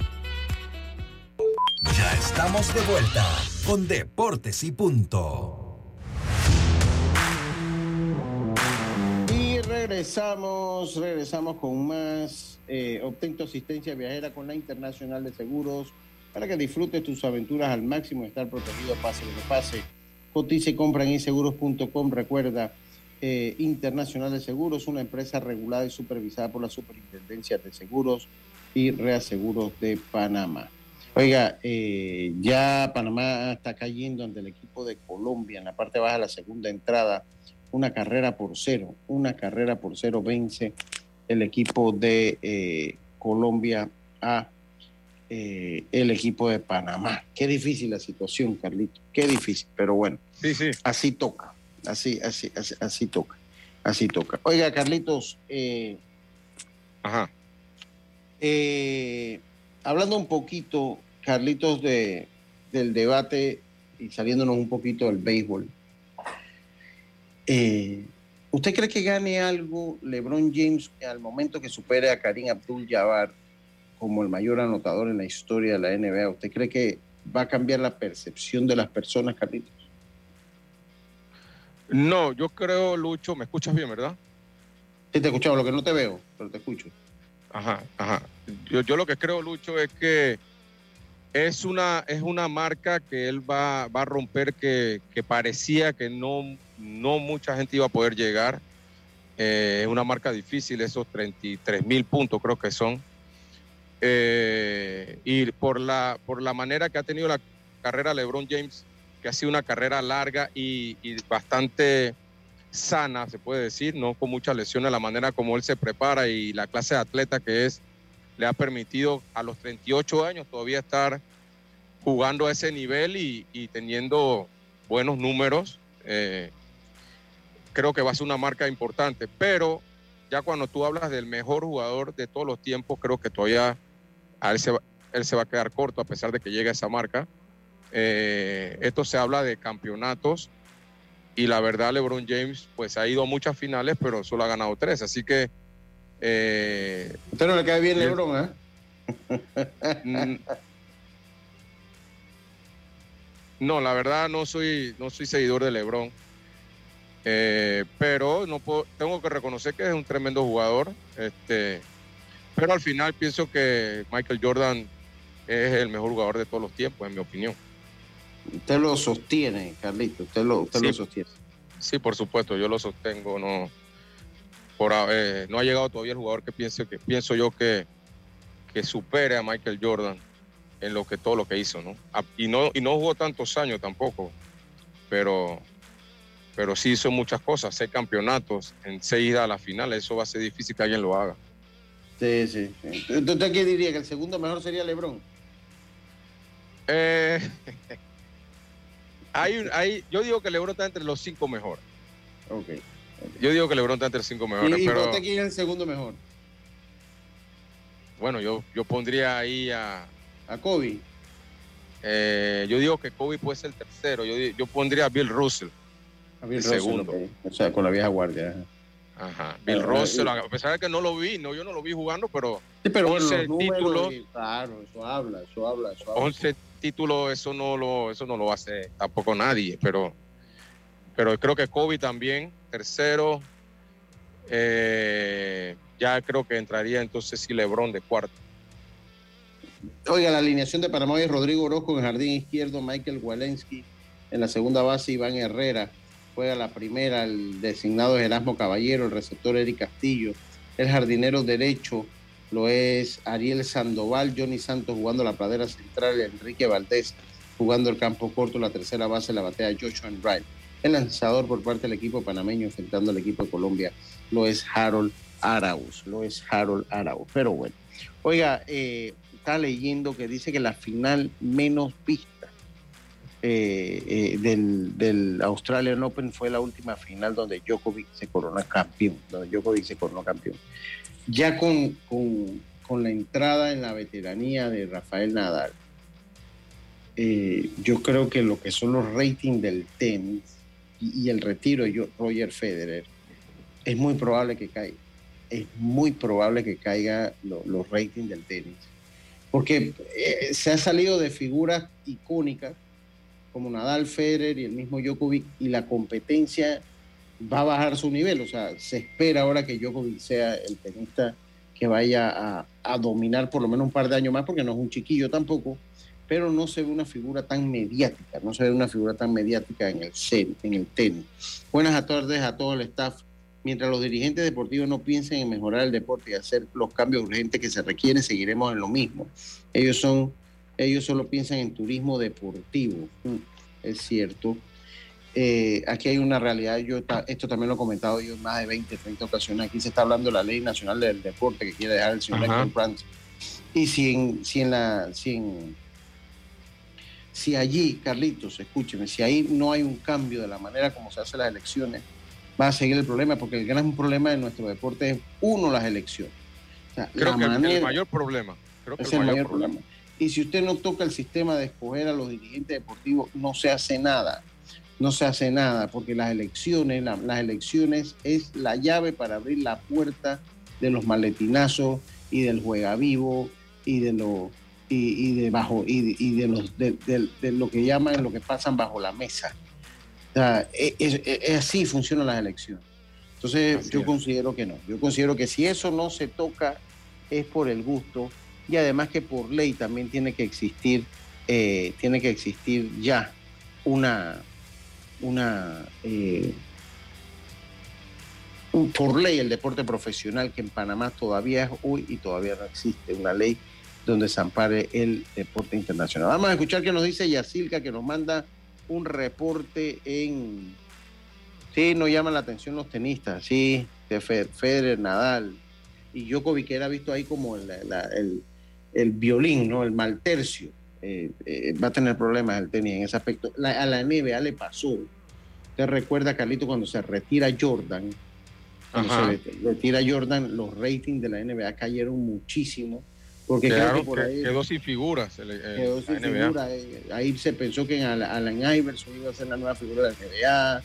Ya estamos de vuelta con Deportes y Punto. Y regresamos, regresamos con más. Eh, obtén tu asistencia viajera con la Internacional de Seguros para que disfrutes tus aventuras al máximo y estar protegido pase lo que pase. Cotice compra en inseguros.com. Recuerda, eh, Internacional de Seguros, una empresa regulada y supervisada por la Superintendencia de Seguros y Reaseguros de Panamá. Oiga, eh, ya Panamá está cayendo ante el equipo de Colombia en la parte baja de la segunda entrada. Una carrera por cero, una carrera por cero vence el equipo de eh, Colombia a eh, el equipo de Panamá. Qué difícil la situación, Carlito, qué difícil, pero bueno, Sí, sí. así toca, así, así, así, así toca, así toca. Oiga, Carlitos, eh, Ajá. eh, hablando un poquito, Carlitos, de, del debate y saliéndonos un poquito del béisbol, eh, ¿usted cree que gane algo LeBron James al momento que supere a Karim Abdul-Jabbar como el mayor anotador en la historia de la NBA? ¿Usted cree que va a cambiar la percepción de las personas, Carlitos? No, yo creo, Lucho, me escuchas bien, ¿verdad? Sí, te escuchaba, lo que no te veo, pero te escucho. Ajá, ajá. Yo, yo lo que creo, Lucho, es que es una, es una marca que él va, va a romper que, que parecía que no, no mucha gente iba a poder llegar. Eh, es una marca difícil, esos 33 mil puntos creo que son. Eh, y por la, por la manera que ha tenido la carrera LeBron James, que ha sido una carrera larga y, bastante sana, se puede decir, no con muchas lesiones, la manera como él se prepara y la clase de atleta que es, le ha permitido a los 38 años todavía estar jugando a ese nivel y, y teniendo buenos números. Eh, creo que va a ser una marca importante, pero ya cuando tú hablas del mejor jugador de todos los tiempos, creo que todavía a él se va, él se va a quedar corto a pesar de que llegue a esa marca. Eh, esto se habla de campeonatos y la verdad LeBron James pues ha ido a muchas finales, pero solo ha ganado tres, así que... Eh, ¿Usted no le cae bien LeBron, eh? <laughs> mm, no, la verdad no soy, no soy seguidor de LeBron. Eh, pero no puedo, tengo que reconocer que es un tremendo jugador. Este, pero al final pienso que Michael Jordan es el mejor jugador de todos los tiempos, en mi opinión. Usted lo sostiene, Carlito, usted lo, usted Sí. lo sostiene. Sí, por supuesto, yo lo sostengo. No, por, eh, no ha llegado todavía el jugador que pienso, que pienso yo que, que supere a Michael Jordan en lo que todo lo que hizo, ¿no? Y no, y no jugó tantos años tampoco, pero, pero sí hizo muchas cosas, seis campeonatos, en seis idas a la final, eso va a ser difícil que alguien lo haga. Sí, sí. Entonces, ¿usted qué diría? ¿Que el segundo mejor sería LeBron? Eh, hay, hay, yo digo que LeBron está entre los cinco mejores. Ok. Yo digo que LeBron está entre los cinco ¿Y, mejores, y para pero usted quién es el segundo mejor? bueno, yo, yo pondría ahí a, ¿A Kobe? Eh, yo digo que Kobe puede ser el tercero. Yo, yo pondría a Bill Russell. A Bill El Russell, segundo. O sea, con la vieja guardia. ajá. Bill Ah, Russell, y- a pesar de que no lo vi, no, yo no lo vi jugando, pero Sí, pero bueno, 11 los números, títulos. y- claro, eso habla, eso habla, eso habla. 11 títulos, eso no lo, eso no lo hace tampoco nadie, pero, pero creo que Kobe también, tercero. Eh, ya creo que entraría entonces sí Lebron de cuarto. Oiga, la alineación de Panamá es Rodrigo Orozco en el jardín izquierdo, Michael Walensky en la segunda base, Iván Herrera. Juega la primera, el designado es Erasmo Caballero, el receptor Eric Castillo. El jardinero derecho lo es Ariel Sandoval, Johnny Santos jugando la pradera central, Enrique Valdés jugando el campo corto, la tercera base la batea Joshua Wright. El lanzador por parte del equipo panameño enfrentando al equipo de Colombia lo es Harold Arauz, lo es Harold Arauz. Pero bueno, oiga, eh, está leyendo que dice que la final menos vista eh, del, del, Australian Open fue la última final donde Djokovic se coronó campeón, donde Djokovic se coronó campeón. Ya con, con, con la entrada en la veteranía de Rafael Nadal, eh, yo creo que lo que son los ratings del tenis y, y el retiro de Roger Federer, es muy probable que caiga. Es muy probable que caiga lo, los ratings del tenis. Porque eh, se ha salido de figuras icónicas como Nadal, Federer y el mismo Djokovic, y la competencia va a bajar su nivel. O sea, se espera ahora que Djokovic sea el tenista que vaya a, dominar por lo menos un par de años más, porque no es un chiquillo tampoco, pero no se ve una figura tan mediática, no se ve una figura tan mediática en el, en el tenis. Buenas tardes a todo el staff. Mientras los dirigentes deportivos no piensen en mejorar el deporte y hacer los cambios urgentes que se requieren, seguiremos en lo mismo. Ellos son ellos solo piensan en turismo deportivo. Mm, es cierto. Eh, aquí hay una realidad, yo esto también lo he comentado yo en más de 20, 30 ocasiones. Aquí se está hablando de la Ley Nacional del Deporte que quiere dejar el señor France. Y si en, si en la. Si, en, si allí, Carlitos, escúcheme, si ahí no hay un cambio de la manera como se hacen las elecciones, va a seguir el problema, porque el gran problema de nuestro deporte es, uno, las elecciones. O sea, creo que manera, el mayor problema. Creo que es el, mayor, mayor problema. problema. Y si usted no toca el sistema de escoger a los dirigentes deportivos, no se hace nada. No se hace nada, porque las elecciones, la, las elecciones es la llave para abrir la puerta de los maletinazos y del juega vivo y de lo y, y de bajo y, y de los de, de, de, lo que llaman lo que pasan bajo la mesa. O sea, es, es, es así funcionan las elecciones. Entonces así yo es. considero que no. Yo considero que si eso no se toca es por el gusto y además que por ley también tiene que existir, eh, tiene que existir ya una, una eh, por ley el deporte profesional que en Panamá todavía es hoy y todavía no existe una ley donde se ampare el deporte internacional. Vamos a escuchar qué nos dice Yacilca, que nos manda un reporte en... Sí, nos llaman la atención los tenistas, sí, de Federer, Nadal y Djokovic, que era visto ahí como la, el, el violín, ¿no? El mal tercio. Eh, eh, va a tener problemas el tenis en ese aspecto. La, a la NBA le pasó. Usted recuerda, Carlito, cuando se retira Jordan, cuando Ajá. se retira Jordan, los ratings de la NBA cayeron muchísimo. Porque claro, creo que por ahí, quedó sin figuras. El, el, quedó sin figuras. Ahí se pensó que Alan Iverson iba a ser la nueva figura de la NBA.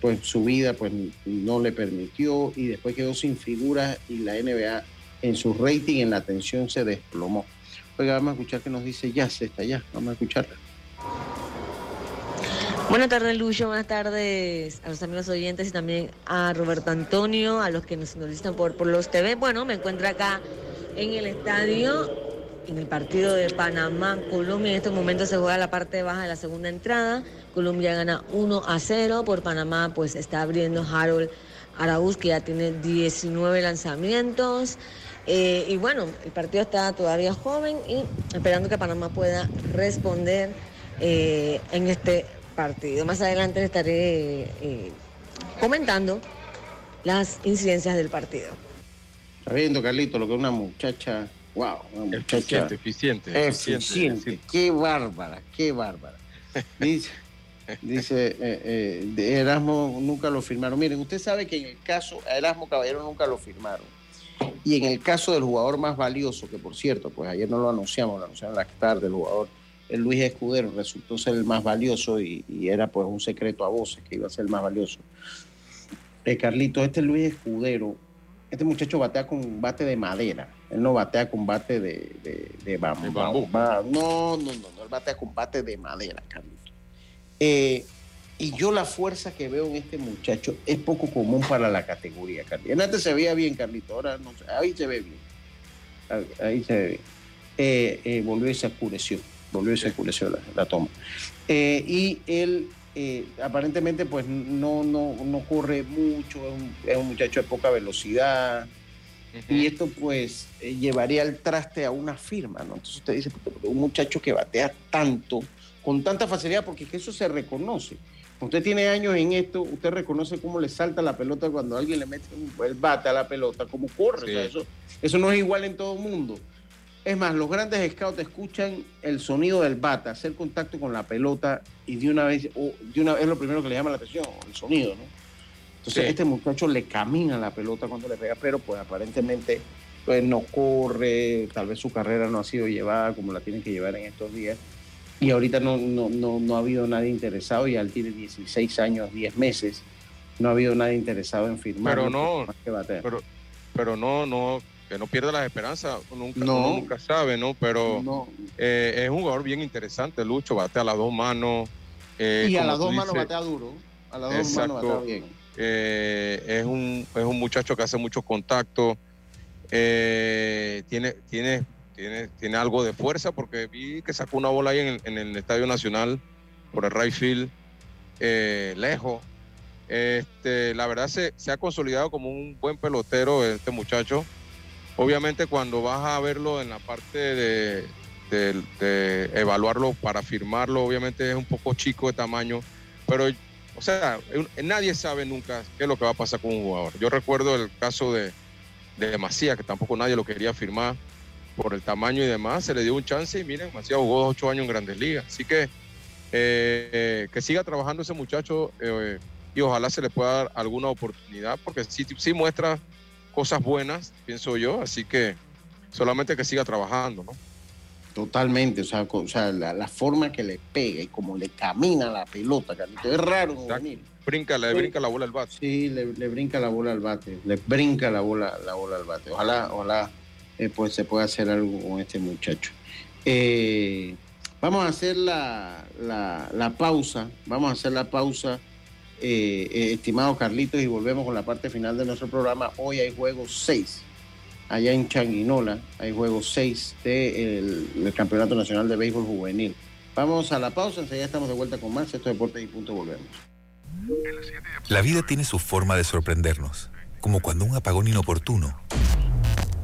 Pues su vida pues, no le permitió y después quedó sin figuras y la NBA en su rating, en la atención se desplomó. Oiga, vamos a escuchar qué nos dice se está ya, vamos a escucharla. Buenas tardes, Lucho. Buenas tardes a los amigos oyentes y también a Roberto Antonio, a los que nos sintonizan por, por los TV. Bueno, me encuentro acá en el estadio, en el partido de Panamá, Colombia. En estos momentos se juega la parte baja de la segunda entrada. Colombia gana 1 a 0. Por Panamá, pues está abriendo Harold Araúz, que ya tiene 19 lanzamientos. Eh, y bueno, el partido está todavía joven y esperando que Panamá pueda responder eh, en este partido. Más adelante estaré eh, comentando las incidencias del partido. Está viendo, Carlito, lo que es una muchacha, wow, una muchacha eficiente, eficiente. eficiente. Qué bárbara, qué bárbara. <laughs> Dice, dice eh, de Erasmo nunca lo firmaron. Miren, usted sabe que en el caso, a Erasmo Caballero nunca lo firmaron. Y en el caso del jugador más valioso, que por cierto, pues ayer no lo anunciamos, lo anunciaron la tarde, el jugador el Luis Escudero resultó ser el más valioso y, y, era pues un secreto a voces que iba a ser el más valioso. Eh, Carlito, este Luis Escudero, este muchacho batea con bate de madera, él no batea con bate de, de, de bambú. ¿De bambú? No, no, no, no, él batea con bate de madera, Carlito. Eh, Y yo la fuerza que veo en este muchacho es poco común para la categoría, Carlito. Antes se veía bien, Carlito, ahora no sé, ahí se ve bien. Ahí, ahí se ve bien. Eh, eh, volvió y se oscureció, volvió y se oscureció la, la toma. Eh, y él aparentemente pues no, no, no corre mucho, es un, es un muchacho de poca velocidad. Y esto pues llevaría al traste a una firma, ¿no? Entonces usted dice, "Pero un muchacho que batea tanto, con tanta facilidad, porque es que eso se reconoce. Usted tiene años en esto, usted reconoce cómo le salta la pelota cuando alguien le mete el bate a la pelota, cómo corre. o sea, eso, eso no es igual en todo el mundo. Es más, los grandes scouts escuchan el sonido del bate, hacer contacto con la pelota y de una vez, o de una es lo primero que le llama la atención, el sonido, ¿no? Entonces, Sí. este muchacho le camina la pelota cuando le pega, pero pues aparentemente pues, no corre, tal vez su carrera no ha sido llevada como la tienen que llevar en estos días. Y ahorita no, no, no, no ha habido nadie interesado, ya él tiene 16 años, 10 meses, no ha habido nadie interesado en firmar. Pero no, que batea. pero, pero no, no, que no pierda las esperanzas, nunca, No. uno nunca sabe, ¿no? Pero No. eh, es un jugador bien interesante, Lucho, bate a las dos manos. eh, y a las dos manos batea duro, a las dos Exacto. manos batea bien. eh, es, un, es un muchacho que hace mucho contacto, eh, tiene, tiene, tiene, tiene algo de fuerza porque vi que sacó una bola ahí en el, en el Estadio Nacional por el right field, eh, lejos. Este, la verdad se, se ha consolidado como un buen pelotero este muchacho. Obviamente cuando vas a verlo en la parte de, evaluarlo para firmarlo, obviamente es un poco chico de tamaño, pero o sea, nadie sabe nunca qué es lo que va a pasar con un jugador. Yo recuerdo el caso de, de Macías, que tampoco nadie lo quería firmar por el tamaño y demás, se le dio un chance y miren, Macías jugó ocho años en Grandes Ligas. Así que eh, eh, que siga trabajando ese muchacho eh, y ojalá se le pueda dar alguna oportunidad, porque sí, sí muestra cosas buenas, pienso yo, así que solamente que siga trabajando, ¿no? Totalmente, o sea, o sea, la, la forma que le pega y como le camina la pelota, Carlito, es raro juvenil. Brinca, le Sí. brinca la bola al bate. Sí, le, le brinca la bola al bate, le brinca la bola, la bola al bate. Ojalá, ojalá eh, pues se pueda hacer algo con este muchacho. Eh, vamos a hacer la, la- pausa, vamos a hacer la pausa, eh, eh, estimado Carlitos, y volvemos con la parte final de nuestro programa. Hoy hay juego 6, allá en Changuinola, hay juego 6 del del Campeonato Nacional de Béisbol Juvenil. Vamos a la pausa, enseguida estamos de vuelta con más. Esto es Deportes y Punto, volvemos. La vida tiene su forma de sorprendernos, como cuando un apagón inoportuno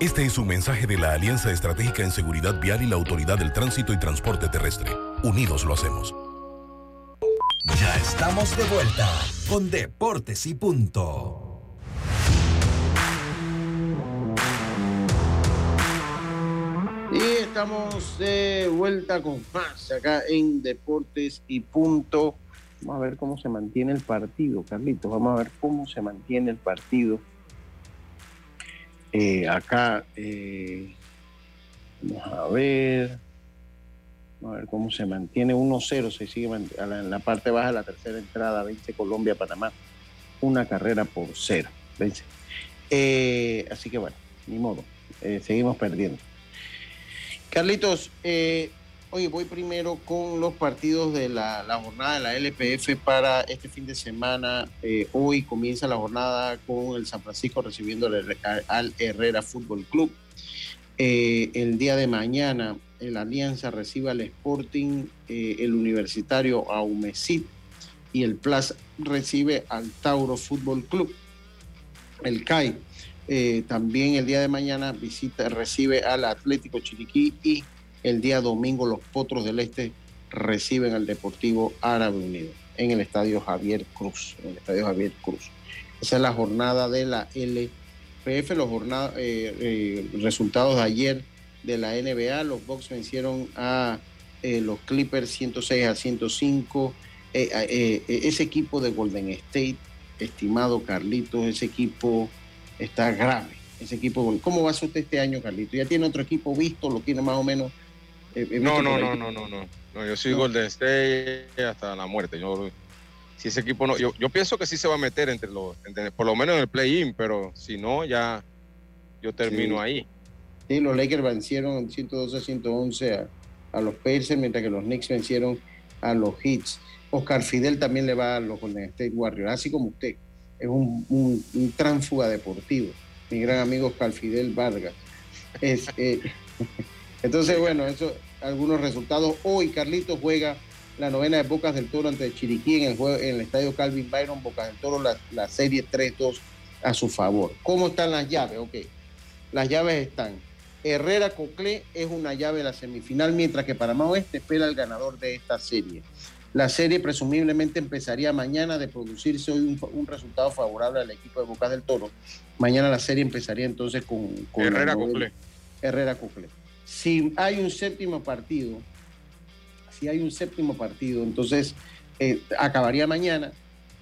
Este es un mensaje de la Alianza Estratégica en Seguridad Vial y la Autoridad del Tránsito y Transporte Terrestre. Unidos lo hacemos. Ya estamos de vuelta con Deportes y Punto. Y estamos de vuelta con más acá en Deportes y Punto. Vamos a ver cómo se mantiene el partido, Carlitos. Vamos a ver cómo se mantiene el partido. Eh, acá, eh, vamos a ver. A ver cómo se mantiene 1-0. Se sigue en la parte baja, la tercera entrada, vence Colombia, Panamá. Una carrera por cero. Vence. Eh, así que bueno, ni modo. Seguimos perdiendo. Carlitos, eh, oye, voy primero con los partidos de la, jornada de la LPF para este fin de semana. Eh, hoy comienza la jornada con el San Francisco recibiendo al, Herre- al Herrera Fútbol Club. Eh, el día de mañana, el Alianza recibe al Sporting, eh, el Universitario a y el Plaza recibe al Tauro Fútbol Club. El CAI también el día de mañana visita, recibe al Atlético Chiriquí y el día domingo los Potros del Este reciben al Deportivo Árabe Unido en el Estadio Javier Cruz. En el Estadio Javier Cruz. Esa es la jornada de la LPF, los eh, eh, resultados de ayer de la NBA. Los Bucks vencieron a eh, los Clippers 106 a 105. Eh, eh, eh, ese equipo de Golden State, estimado Carlitos, ese equipo está grave. Ese equipo, ¿cómo va a ser usted este año, Carlito? ¿Ya tiene otro equipo visto? ¿Lo tiene más o menos? No, no, no, no, no, no. No, yo soy No. Golden State hasta la muerte. Yo, si ese equipo no, yo, yo pienso que sí se va a meter entre los, entre- por lo menos en el play-in, pero si no, ya yo termino Sí. ahí. Sí, los Lakers vencieron 112 a 111 a, a los Pacers, mientras que los Knicks vencieron a los Hits. Oscar Fidel también le va a los Golden State Warriors, así como usted. Es un, un, un tránfuga deportivo. Mi gran amigo Oscar Fidel Vargas. Es, eh, <laughs> entonces, bueno, eso, algunos resultados. Hoy Carlitos juega la novena de Bocas del Toro ante Chiriquí en el, juego, en el estadio Calvin Byron, Bocas del Toro, la, la serie 3-2 a su favor. ¿Cómo están las llaves? Ok. Las llaves están. Herrera Coclé es una llave de la semifinal, mientras que Panamá Oeste espera el ganador de esta serie. La serie presumiblemente empezaría mañana de producirse hoy un, un resultado favorable al equipo de Bocas del Toro. Mañana la serie empezaría entonces con, Herrera Coclé. Herrera Coclé. Si hay un séptimo partido, si hay un séptimo partido, entonces eh, acabaría mañana,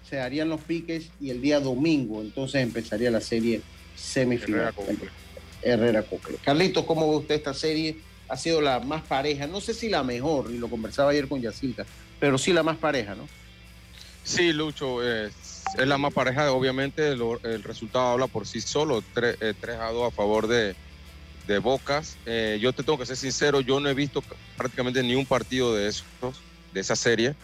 se darían los piques y el día domingo entonces empezaría la serie semifinal. Herrera Coclé. Carlitos, ¿cómo ve usted esta serie? Ha sido la más pareja, no sé si la mejor, y lo conversaba ayer con Yacilca, pero sí la más pareja, ¿no? Sí, Lucho, es, es la más pareja. Obviamente el resultado habla por sí solo. 3, a 2 a favor de, de Bocas. Eh, yo te tengo que ser sincero, yo no he visto prácticamente ni un partido de esos, de esa serie,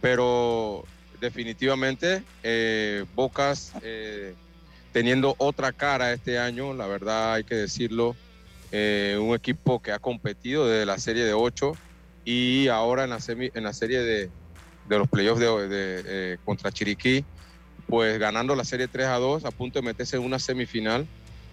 pero definitivamente eh, Bocas eh, teniendo otra cara este año, la verdad hay que decirlo, un equipo que ha competido desde la serie de 8 y ahora en la, semi- en la serie de, de los playoffs de, contra Chiriquí, pues ganando la serie 3 a 2, a punto de meterse en una semifinal.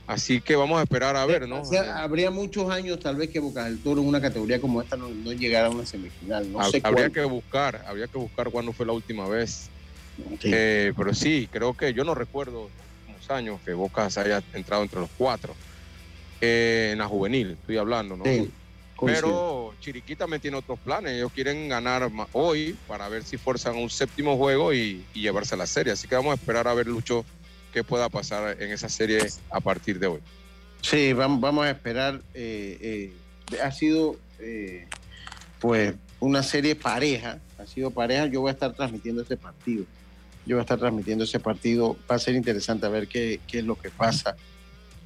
Así que vamos a esperar a ver, ¿no? O sea, habría muchos años tal vez que Bocas del Toro en una categoría como esta no, no llegara a una semifinal. No Hab- sé habría que buscar, habría que buscar cuándo fue la última vez. Sí. Eh, pero sí, creo que yo no recuerdo unos años que Boca se haya entrado entre los cuatro. Eh, en la juvenil, estoy hablando, ¿no? Sí. Pero Chiriquí también tiene otros planes. Ellos quieren ganar hoy para ver si fuerzan un séptimo juego y, y llevarse a la serie. Así que vamos a esperar a ver, Lucho, qué pueda pasar en esa serie a partir de hoy. Sí, vamos, a esperar. eh, eh, ha sido, eh, pues, una serie pareja. Ha sido pareja. Yo voy a estar transmitiendo ese partido. Yo voy a estar transmitiendo ese partido. Va a ser interesante a ver qué, es lo que pasa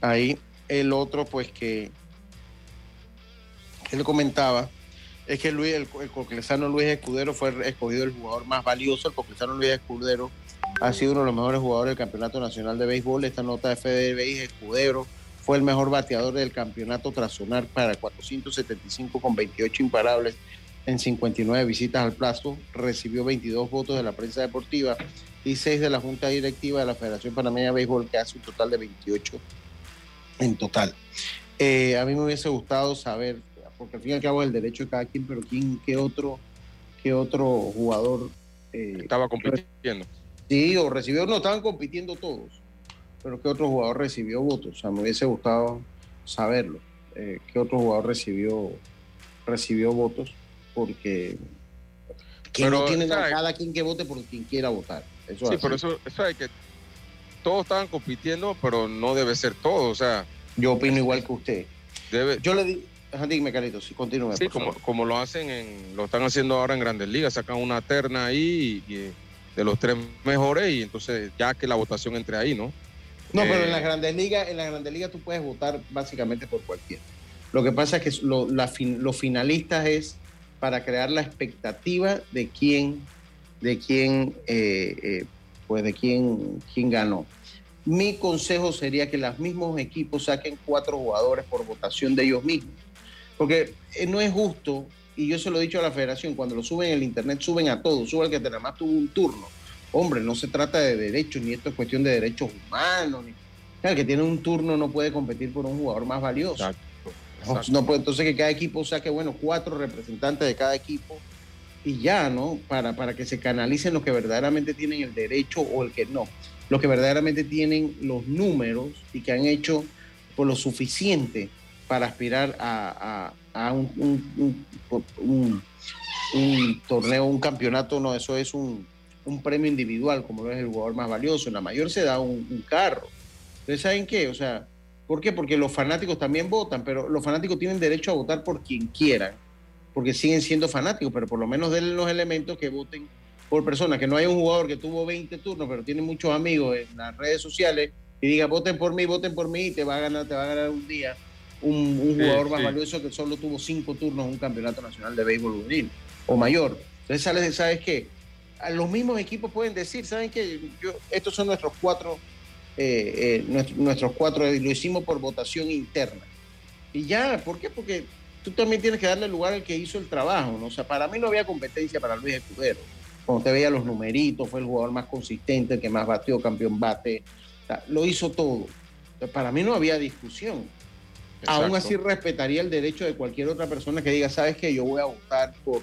ahí. El otro, pues, que él comentaba, es que Luis, el, el Luis Escudero fue escogido el jugador más valioso. El coclesano Luis Escudero ha sido uno de los mejores jugadores del Campeonato Nacional de Béisbol. Esta nota de FDB Escudero fue el mejor bateador del campeonato tras sonar para 475 con 28 imparables en 59 visitas al plazo. Recibió 22 votos de la prensa deportiva y 6 de la Junta Directiva de la Federación Panameña de Béisbol, que hace un total de 28 en total. Eh, a mí me hubiese gustado saber, porque al fin y al cabo el derecho de cada quien, pero quién, qué otro, qué otro jugador eh, Estaba compitiendo. Sí, o recibió, no, estaban compitiendo todos, pero ¿qué otro jugador recibió votos? O sea, me hubiese gustado saberlo. Eh, ¿Qué otro jugador recibió, recibió votos? Porque que Pero, no tiene nada, ¿sabe? cada quien que vote por quien quiera votar. Eso Sí, es pero eso, eso hay que. Todos estaban compitiendo, pero no debe ser todo. O sea, Yo opino igual que usted. debe. Yo le di, ajá, dime, Carito, sí, continúe. Sí, como, como lo hacen en, lo están haciendo ahora en Grandes Ligas, sacan una terna ahí y, y de los tres mejores y entonces ya que la votación entre ahí, ¿no? No, pero Eh, en las grandes ligas, en las grandes ligas tú puedes votar básicamente por cualquiera. Lo que pasa es que lo- la fin- los finalistas es para crear la expectativa de quién, de quién, eh, eh, pues de quién, quién ganó. Mi consejo sería que los mismos equipos saquen cuatro jugadores por votación de ellos mismos. Porque eh, no es justo, y yo se lo he dicho a la federación, cuando lo suben en el internet, suben a todos, suben al que nada más tuvo un turno. Hombre, no se trata de derechos, ni esto es cuestión de derechos humanos. Ni... El que tiene un turno no puede competir por un jugador más valioso. No, no puede, entonces que cada equipo saque, bueno, cuatro representantes de cada equipo y ya, ¿no? Para, para que se canalicen los que verdaderamente tienen el derecho o el que no. Los que verdaderamente tienen los números y que han hecho por lo suficiente para aspirar a, a- a un, un- torneo, un campeonato, no, eso es un, premio individual, como lo es el jugador más valioso. En la mayor se da un, carro. Ustedes saben qué, o sea, ¿por qué? Porque los fanáticos también votan, pero los fanáticos tienen derecho a votar por quien quieran, porque siguen siendo fanáticos, pero por lo menos denle los elementos que voten por personas, que no haya un jugador que tuvo 20 turnos, pero tiene muchos amigos en las redes sociales y diga, voten por mí, voten por mí, y te va a ganar, te va a ganar un día un, un Sí, jugador más sí. valioso que solo tuvo cinco turnos en un campeonato nacional de béisbol juvenil o mayor. Entonces, ¿sabes, ¿sabes qué? A los mismos equipos pueden decir, ¿saben qué? Yo, estos son nuestros cuatro, eh, eh, nuestro- nuestros cuatro, lo hicimos por votación interna. Y ya, ¿por qué? Porque tú también tienes que darle lugar al que hizo el trabajo, ¿no? O sea, para mí no había competencia para Luis Escudero. Cuando te veía los numeritos, fue el jugador más consistente, el que más batió, campeón bate, o sea, lo hizo todo. Entonces, para mí no había discusión. Aún así respetaría el derecho de cualquier otra persona que diga, sabes que yo voy a votar por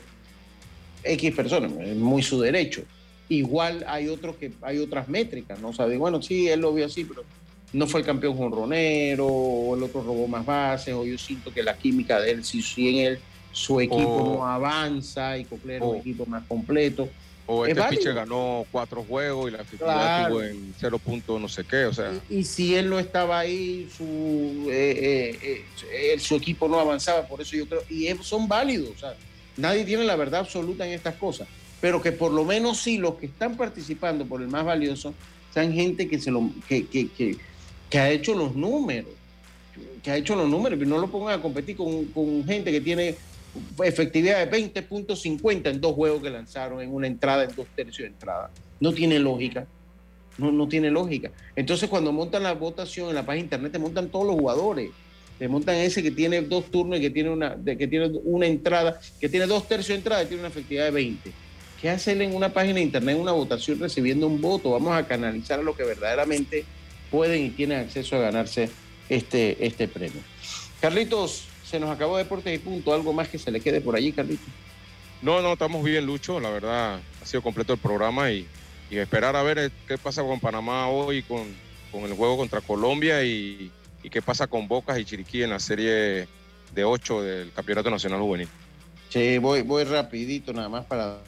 X personas, es muy su derecho. Igual hay otros que hay otras métricas, ¿no? O sea, de, bueno, sí, él lo vio así, pero no fue el campeón jonronero, o el otro robó más bases, o yo siento que la química de él, si, si en él su equipo O- no avanza y Cochler es un o- equipo más completo. O Es este pitcher ganó cuatro juegos y la efectividad Claro. estuvo en cero punto no sé qué, o sea. Y si él no estaba ahí, su, eh, eh, eh, su equipo no avanzaba, por eso yo creo, y es- son válidos, o sea, nadie tiene la verdad absoluta en estas cosas, pero que por lo menos sí los que están participando por el más valioso sean gente que, se lo, que, que, que, que ha hecho los números, que ha hecho los números, y no lo pongan a competir con, con gente que tiene efectividad de 20.50 en dos juegos que lanzaron, en una entrada, en dos tercios de entrada. No tiene lógica. No, no tiene lógica. Entonces, cuando montan la votación en la página de internet, te montan todos los jugadores. Te montan ese que tiene dos turnos y que tiene una, que tiene una entrada, que tiene dos tercios de entrada y tiene una efectividad de 20. ¿Qué hace él en una página de internet, en una votación, recibiendo un voto? Vamos a canalizar a los que verdaderamente pueden y tienen acceso a ganarse este, este premio. Carlitos, se nos acabó Deportes y Punto. ¿Algo más que se le quede por allí, Carlitos? No, no, estamos bien, Lucho. La verdad, ha sido completo el programa y, y esperar a ver eh, qué pasa con Panamá hoy con, con el juego contra Colombia y, y qué pasa con Bocas y Chiriquí en la serie de ocho del Campeonato Nacional Juvenil. Sí, voy, voy rapidito nada más para